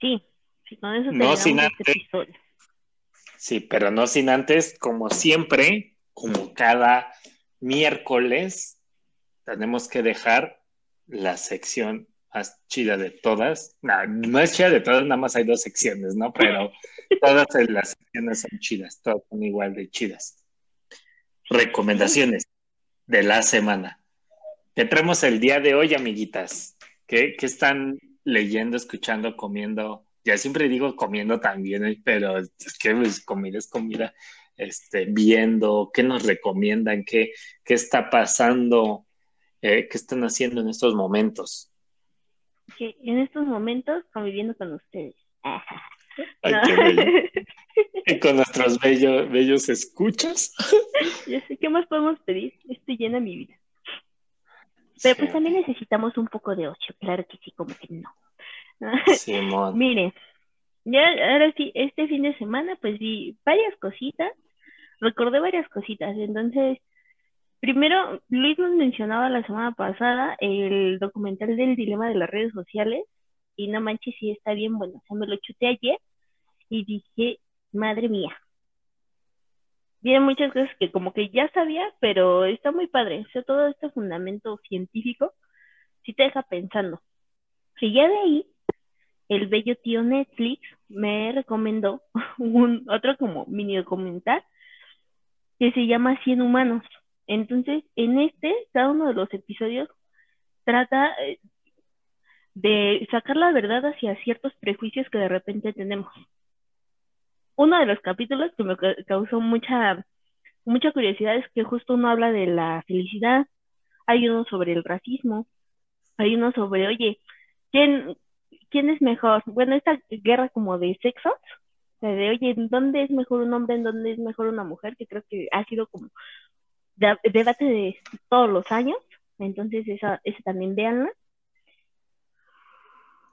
Sí, sí, con eso no sin este antes, Sí, pero no sin antes, como siempre, como cada miércoles, tenemos que dejar la sección más chida de todas. No, no es chida de todas, nada más hay dos secciones, ¿no? Pero todas las secciones son chidas, todas son igual de chidas. Recomendaciones de la semana. Te el día de hoy, amiguitas. ¿Qué, qué están leyendo, escuchando, comiendo? Ya siempre digo comiendo también, ¿eh? pero es que pues, comida es comida. Este, viendo, qué nos recomiendan, qué, qué está pasando, eh, qué están haciendo en estos momentos en estos momentos conviviendo con ustedes. *laughs* y con nuestros bellos, bellos escuchas. *laughs* Ya sé, ¿qué más podemos pedir? Estoy llena mi vida. Pero pues también necesitamos un poco de ocio, claro que sí, como que no. *laughs* Miren, ya ahora sí, este fin de semana pues vi varias cositas, recordé varias cositas, entonces Primero, Luis nos mencionaba la semana pasada el documental del dilema de las redes sociales y no manches si está bien bueno. O sea, me lo chuté ayer y dije, madre mía. Vienen muchas cosas que como que ya sabía, pero está muy padre. O sea, todo este fundamento científico sí te deja pensando. Y ya de ahí, el bello tío Netflix me recomendó *laughs* un otro como mini documental que se llama Cien Humanos. Entonces, en este, cada uno de los episodios trata eh, de sacar la verdad hacia ciertos prejuicios que de repente tenemos. Uno de los capítulos que me causó mucha, mucha curiosidad es que justo uno habla de la felicidad, hay uno sobre el racismo, hay uno sobre, oye, ¿quién, quién es mejor? Bueno, esta guerra como de sexos, de, oye, ¿en dónde es mejor un hombre, en dónde es mejor una mujer? Que creo que ha sido como debate de todos los años, entonces esa, esa también véanla.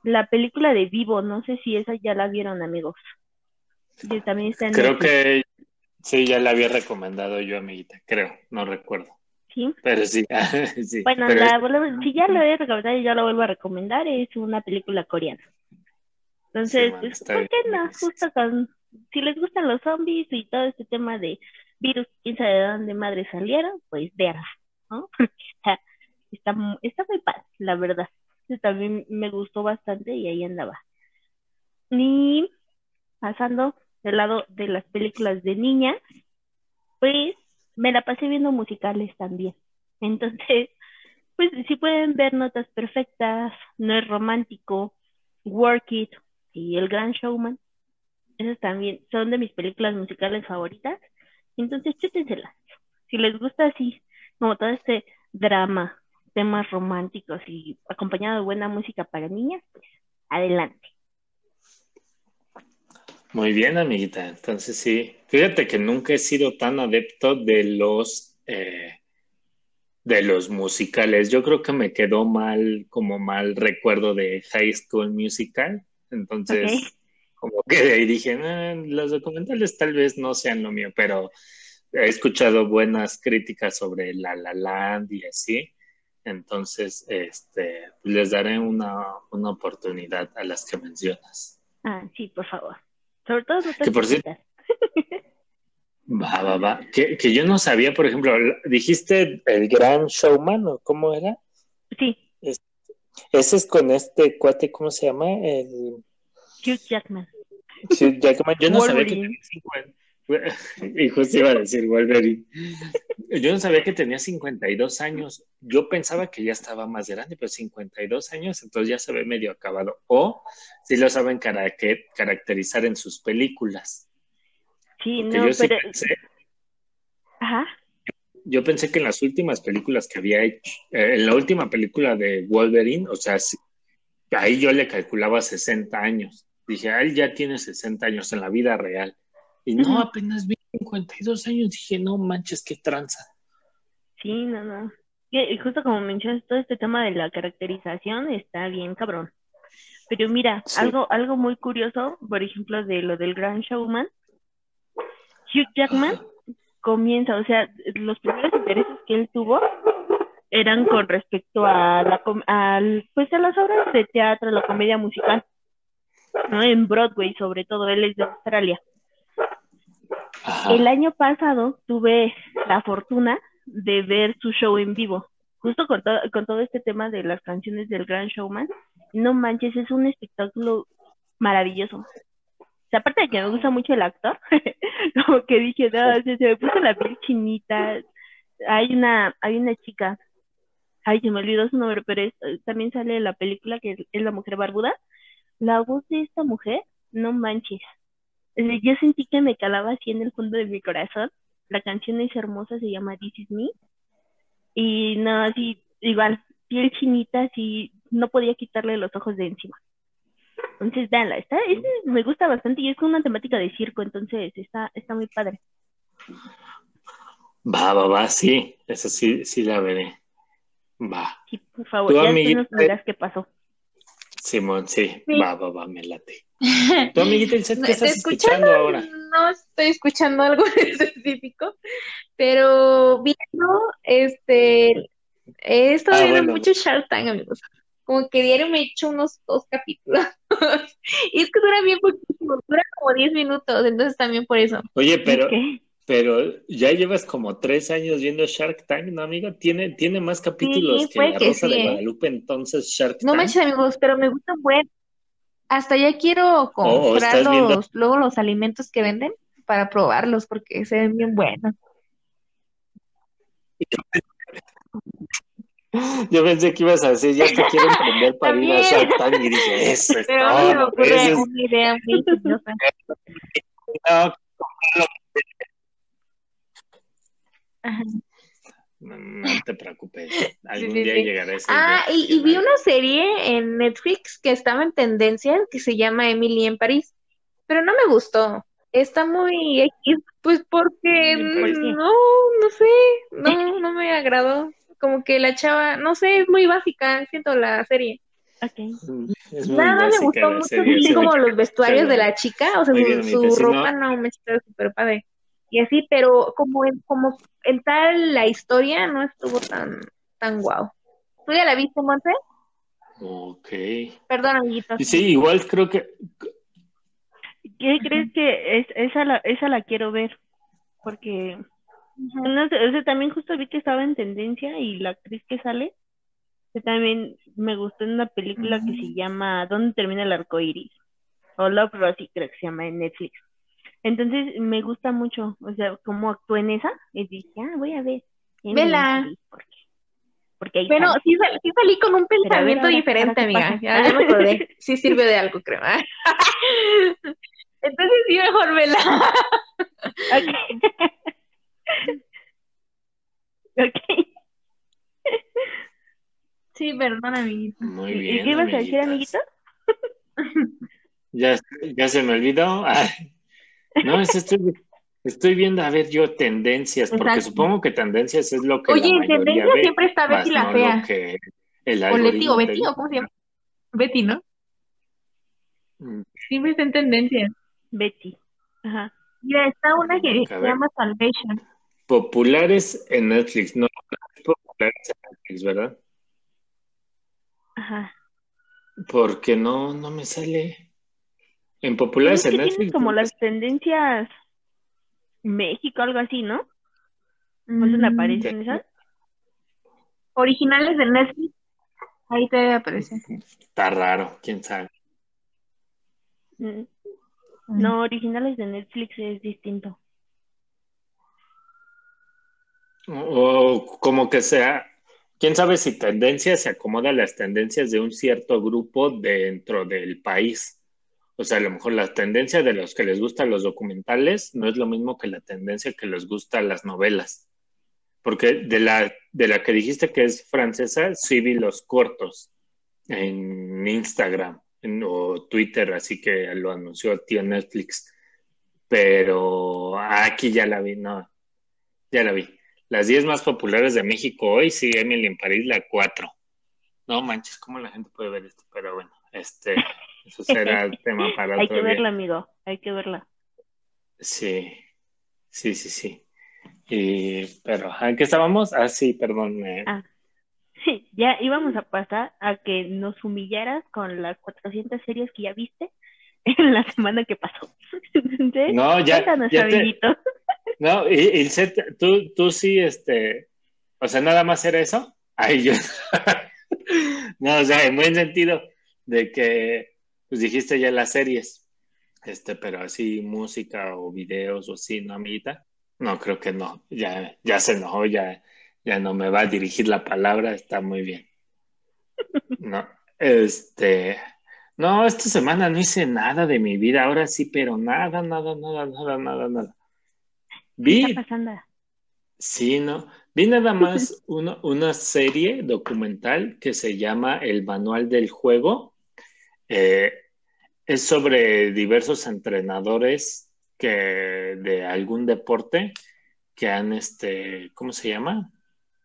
La película de Vivo, no sé si esa ya la vieron, amigos. también está en creo que sí, ya la había recomendado yo, amiguita, creo, no recuerdo. Sí. Pero sí, *laughs* Bueno, si ya la he recomendado y ya la vuelvo a recomendar, es una película coreana. Entonces, pues, ¿por qué no? Justo con, si les gustan los zombies y todo este tema de virus, quién sabe de dónde madre salieron, pues ¿no? *laughs* está, está, muy padre, la verdad. también me gustó bastante y ahí andaba. Y pasando del lado de las películas de niñas, pues me la pasé viendo musicales también. Entonces, *laughs* pues si pueden ver Notas Perfectas, No es Romántico, Work It y El Gran Showman, esas también son de mis películas musicales favoritas. Entonces, chútenselas. Si les gusta así, como todo este drama, temas románticos y acompañado de buena música para niñas, pues adelante. Muy bien, amiguita. Entonces sí, fíjate que nunca he sido tan adepto de los eh, de los musicales. Yo creo que me quedó mal, como mal recuerdo de High School Musical. Entonces, como que de ahí dije, ah, los documentales tal vez no sean lo mío, pero he escuchado buenas críticas sobre La La Land y así. Entonces, este, les daré una, una oportunidad a las que mencionas. Ah, sí, por favor. Sobre todo que por cierto, Va, va, va. Que, que yo no sabía, por ejemplo, dijiste el gran showman, ¿o cómo era? Sí, Ese es con este cuate, ¿cómo se llama? El Hugh Jackman. Hugh Jackman. Yo no sabía que tenía 50. *laughs* Y justo iba a decir Wolverine. Yo no sabía que tenía 52 años. Yo pensaba que ya estaba más grande, pero 52 años, entonces ya se ve medio acabado. O si lo saben cara- que- caracterizar en sus películas. Sí, Que no, yo sí pero. pensé, Ajá. yo pensé que en las últimas películas que había hecho, eh, en la última película de Wolverine, o sea, sí, ahí yo le calculaba 60 años. Dije, ah, él ya tiene 60 años en la vida real. Y no, apenas vi 52 años. Dije, no manches, qué tranza. Sí, no, no. Y y justo como mencionas, todo este tema de la caracterización está bien cabrón. Pero mira, Sí. algo, algo muy curioso, por ejemplo, de lo del Gran Showman, Hugh Jackman Ajá. comienza, o sea, los primeros intereses que él tuvo eran con respecto a la com- al, pues a las obras de teatro, la comedia musical, ¿no? En Broadway, sobre todo, él es de Australia. Ajá. El año pasado tuve la fortuna de ver su show en vivo, justo con, to- con todo este tema de las canciones del Gran Showman. No manches, es un espectáculo maravilloso. O sea, aparte de que me gusta mucho el actor, *laughs* como que dije, no, se me puso la piel chinita. Hay una, hay una chica, ay, se me olvidó su nombre, pero es- también sale en la película que es, es La Mujer Barbuda. La voz de esta mujer, no manches. Yo sentí que me calaba así en el fondo de mi corazón. La canción es hermosa, se llama This Is Me. Y no, así, igual, piel chinita, así, no podía quitarle los ojos de encima. Entonces, véanla, está, es- me gusta bastante y es con una temática de circo, entonces está, está muy padre. Va, va, va, sí. Eso sí, sí la veré. Va. Sí, por favor, ya amiguita- nos dirás qué pasó. Simón, sí. Sí. Va, va, va, me late. *laughs* Tu amiguita Ilse, No, ¿qué estás escuchando, escuchando ahora? No estoy escuchando algo *laughs* en específico, pero viendo, este, he estado Ah, viendo bueno. mucho Shark Tank, amigos. Como que diario me echo unos dos capítulos. *laughs* Y es que dura bien poquísimo, dura como 10 minutos, entonces también por eso. Oye, pero. Pero ya llevas como tres años viendo Shark Tank, ¿no, amigo? Tiene, tiene más capítulos Sí, que La que Rosa sí, de ¿eh? Guadalupe, entonces Shark No Tank. manches, amigos, pero me gustan buen. Hasta ya quiero o comprar estás viendo- los, luego los alimentos que venden para probarlos porque se ven bien buenos. *laughs* Yo pensé que ibas a decir, ya te quiero emprender para ir a. Shark Tank y dije, eso es *laughs* Pero no se me todo, ocurre una idea muy ingeniosa. *laughs* no, Ajá. no, no te preocupes, algún sí, día sí. llegará ese Ah, día y, y vi una serie en Netflix que estaba en tendencia que se llama Emily en París, pero no me gustó. Está muy X, pues porque no, no sé, no, no me agradó. Como que la chava, no sé, es muy básica, siento la serie. Ok. Es muy Nada más me gustó mucho serie, como los vestuarios de la chica, o sea, Oigan, su, no- ropa no me está súper padre. Y así, pero como en, como en tal la historia no estuvo tan, tan guau. ¿Tú ya la viste, Monte? Ok. Perdón, amiguitos. Sí, igual creo que ¿Qué crees que es, esa, la, esa la quiero ver? Porque, no sé, o sea, también justo vi que estaba en tendencia y la actriz que sale, que también me gustó en una película que se llama ¿Dónde termina el arco iris? O Love Rosie, creo que se llama en Netflix. Entonces me gusta mucho, o sea, cómo actuó en esa, y dije, ah, voy a ver. Vela. Porque, porque ahí sale. sí, sal- sí salí con un Pero a ver pensamiento ahora, diferente, amiga. Ya, ya me *laughs* acordé. Sí sirve de algo, creo. *laughs* Entonces sí, mejor vela. Ok. *laughs* ok. Sí, perdón, amiguito. muy ¿Y bien. qué ibas a decir, amiguito? Ya, ya se me olvidó. Ay, no, es estoy, estoy viendo a ver yo tendencias, porque Exacto. supongo que tendencias es lo que Oye, la en mayoría tendencia ve, siempre está Betty la no Fea. el O Leti, o Betty, o cómo se llama. Betty, ¿no? Mm, Siempre está en tendencia. Betty. Ajá. Mira, está una que se llama Salvation. Populares en Netflix, no populares en Netflix, ¿verdad? Ajá. Porque no, no me sale. En Pues populares es que en tienes Netflix. como no me las tendencias. México, algo así, ¿no? ¿No Mm, aparecen esas? Originales de Netflix. Ahí te aparece. Está raro, quién sabe. Mm, Mm. No, originales de Netflix es distinto. O como que sea, quién sabe si tendencia se acomoda a las tendencias de un cierto grupo dentro del país. O sea, a lo mejor la tendencia de los que les gustan los documentales no es lo mismo que la tendencia que les gustan las novelas. Porque de la, de la que dijiste que es francesa, sí vi los cortos en Instagram o Twitter, así que lo anunció tío Netflix. Pero aquí ya la vi, no, ya la vi. Las 10 más populares de México hoy, sí, Emily en París, la 4. No manches, ¿cómo la gente puede ver esto? Pero bueno, este, eso será *laughs* tema para Hay otro que día. verla, amigo, hay que verla. Sí, sí, sí, sí. Y, pero, ¿en qué estábamos? Ah, sí, perdón. me- Ah, sí, ya íbamos a pasar a que nos humillaras con las 400 series que ya viste *laughs* en la semana que pasó. Entonces, No, ya, ya te-. No, y, y Seth, tú, tú sí, este, o sea, nada más era eso. Ay, yo. *laughs* No, o sea, en buen sentido de que, pues dijiste ya las series, este, pero así música o videos o así, ¿no, amiguita? No, creo que no. Ya, ya se enojó, ya, ya no me va a dirigir la palabra, está muy bien. *laughs* No, este, no, esta semana no hice nada de mi vida, ahora sí, pero nada, nada, nada, nada, nada, nada. ¿Qué Vi, está pasando? sí, no, vi nada más una, una serie documental que se llama El Manual del Juego. Eh, es sobre diversos entrenadores que de algún deporte que han, este, ¿cómo se llama?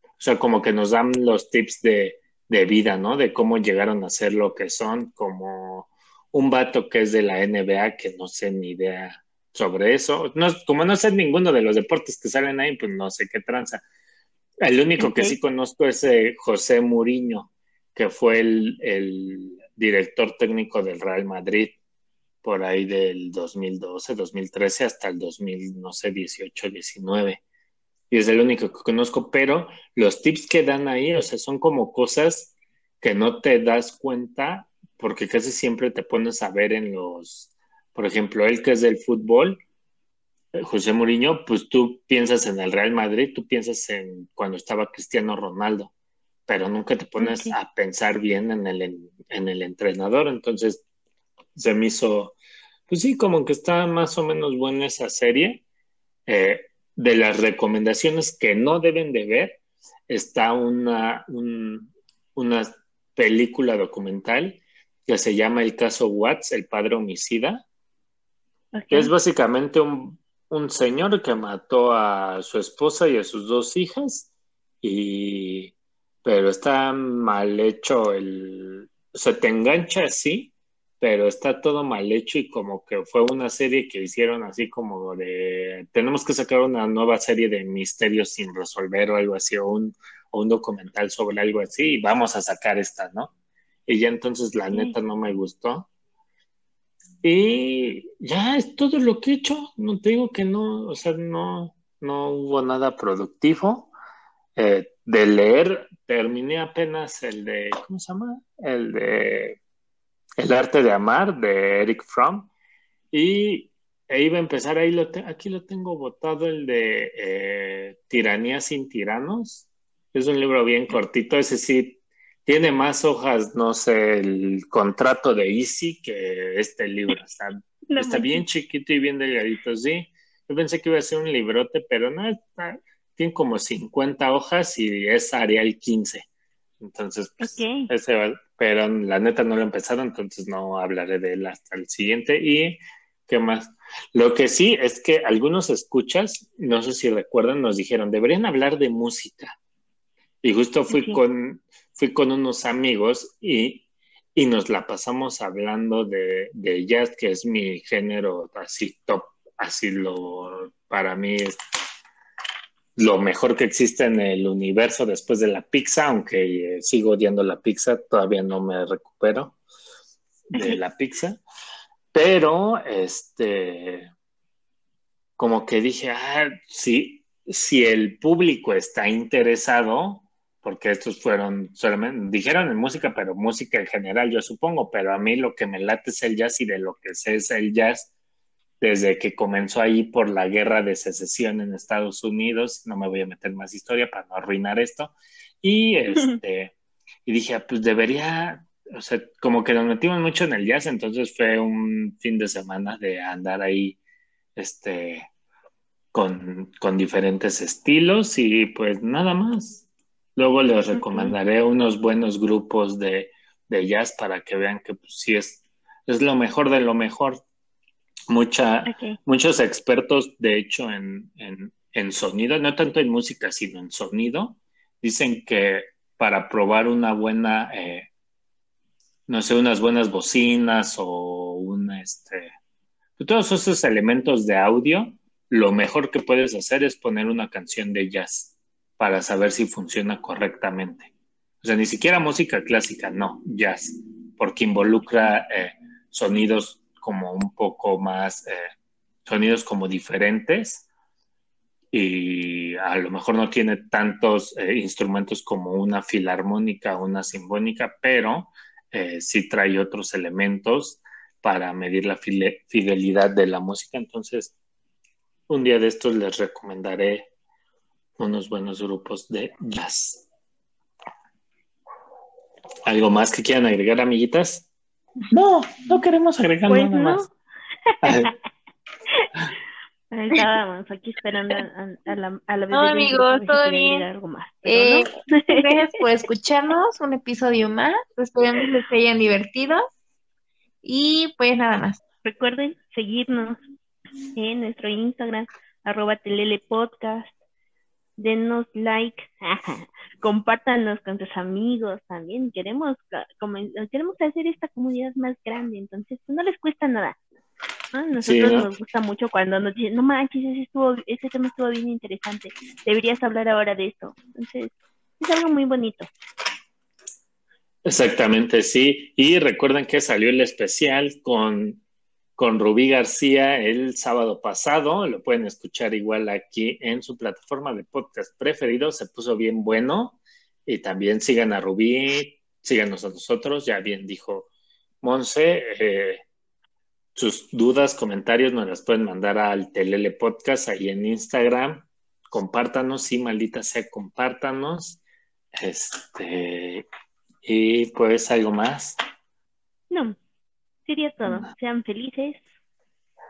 O sea, como que nos dan los tips de, de vida, ¿no? De cómo llegaron a ser lo que son, como un vato que es de la NBA, que no sé ni idea sobre eso. No, como no sé ninguno de los deportes que salen ahí, pues no sé qué tranza. El único que sí conozco es eh, José Mourinho, que fue el, el director técnico del Real Madrid por ahí del 2012, 2013 hasta el 2000, no sé, 18, 19. Y es el único que conozco, pero los tips que dan ahí, o sea, son como cosas que no te das cuenta porque casi siempre te pones a ver en los, por ejemplo, él que es del fútbol, eh, José Mourinho, pues tú piensas en el Real Madrid, tú piensas en cuando estaba Cristiano Ronaldo, pero nunca te pones a pensar bien en el, en, en el entrenador, entonces se me hizo, pues sí, como que está más o menos buena esa serie. Eh, de las recomendaciones que no deben de ver, está una, un- una película documental que se llama El caso Watts, el padre homicida, Ok. que es básicamente un, un señor que mató a su esposa y a sus dos hijas, y, pero está mal hecho el, o sea, te engancha así, pero está todo mal hecho y como que fue una serie que hicieron así como de, tenemos que sacar una nueva serie de misterios sin resolver o algo así, o un, o un documental sobre algo así, y vamos a sacar esta, ¿no? Y ya entonces la neta no me gustó. Y ya es todo lo que he hecho. No te digo que no, o sea, no, no hubo nada productivo. Eh, de leer, terminé apenas el de, ¿cómo se llama? El de El arte de amar de Eric Fromm. Y e iba a empezar ahí, lo te- aquí lo tengo botado, el de eh, Tiranía sin tiranos. Es un libro bien cortito, ese sí tiene más hojas, no sé, el contrato de Easy que este libro. Está, está bien chiquito y bien delgadito, sí. Yo pensé que iba a ser un librote, pero no, está, tiene como 50 hojas y es Arial 15. Entonces, pues, ese va- pero la neta no lo he empezado, entonces no hablaré de él hasta el siguiente. ¿Y qué más? Lo que sí es que algunos escuchas, no sé si recuerdan, nos dijeron, deberían hablar de música. Y justo fui con, fui con unos amigos y, y nos la pasamos hablando de, de jazz, que es mi género así top, así lo, para mí es lo mejor que existe en el universo después de la pizza, aunque eh, sigo odiando la pizza, todavía no me recupero de la pizza. Pero, este, como que dije, ah, sí, si el público está interesado, porque estos fueron solamente, dijeron en música, pero música en general, yo supongo, pero a mí lo que me late es el jazz y de lo que sé es el jazz desde que comenzó ahí por la guerra de secesión en Estados Unidos, no me voy a meter más historia para no arruinar esto, y *laughs* este, y dije, ah, pues debería, o sea, como que nos metimos mucho en el jazz, entonces fue un fin de semana de andar ahí, este, con, con diferentes estilos y pues nada más. Luego les recomendaré unos buenos grupos de, de, jazz para que vean que pues, sí es, es lo mejor de lo mejor. Mucha, Muchos expertos, de hecho, en, en, en, sonido, no tanto en música, sino en sonido, dicen que para probar una buena, eh, no sé, unas buenas bocinas o un, este, todos esos elementos de audio, lo mejor que puedes hacer es poner una canción de jazz para saber si funciona correctamente. O sea, ni siquiera música clásica, no, jazz, porque involucra eh, sonidos como un poco más, eh, sonidos como diferentes y a lo mejor no tiene tantos eh, instrumentos como una filarmónica o una sinfónica, pero sí trae otros elementos para medir la fidelidad de la música. Entonces, un día de estos les recomendaré unos buenos grupos de jazz. ¿Algo más que quieran agregar, amiguitas? No, no queremos agregar pues nada más. *laughs* Estábamos aquí esperando a, la, a la No, amigos, todo bien. Eh, gracias *laughs* por escucharnos, un episodio más. Esperamos que se hayan divertido. Y pues nada más. Recuerden seguirnos en nuestro Instagram, arroba telele podcast. Denos like, *laughs* compártanos con tus amigos también. Queremos, queremos hacer esta comunidad más grande, entonces pues, no les cuesta nada. A nosotros nos gusta mucho cuando nos dicen, no manches, ese, estuvo, ese tema estuvo bien interesante, deberías hablar ahora de esto. Entonces, es algo muy bonito. Exactamente, sí. Y recuerden que salió el especial con, con Rubí García el sábado pasado. Lo pueden escuchar igual aquí en su plataforma de podcast preferido. Se puso bien bueno. Y también sigan a Rubí, síganos a nosotros. Ya bien dijo Monse. Eh, sus dudas, comentarios nos las pueden mandar al Telele Podcast ahí en Instagram. Compártanos, sí, maldita sea, compártanos. Este, y pues algo más. No, sería todo. Sean felices,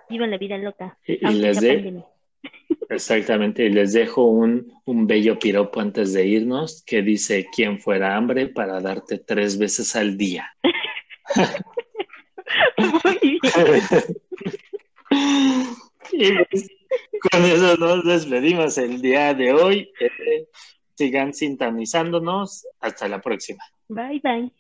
vivan la vida loca. Y, les *laughs* Exactamente, y les dejo un, un bello piropo antes de irnos que dice, ¿quién fuera hambre para darte tres veces al día? Muy *laughs* y pues, con eso nos despedimos el día de hoy. Eh, sigan sintonizándonos. Hasta la próxima. Bye, bye.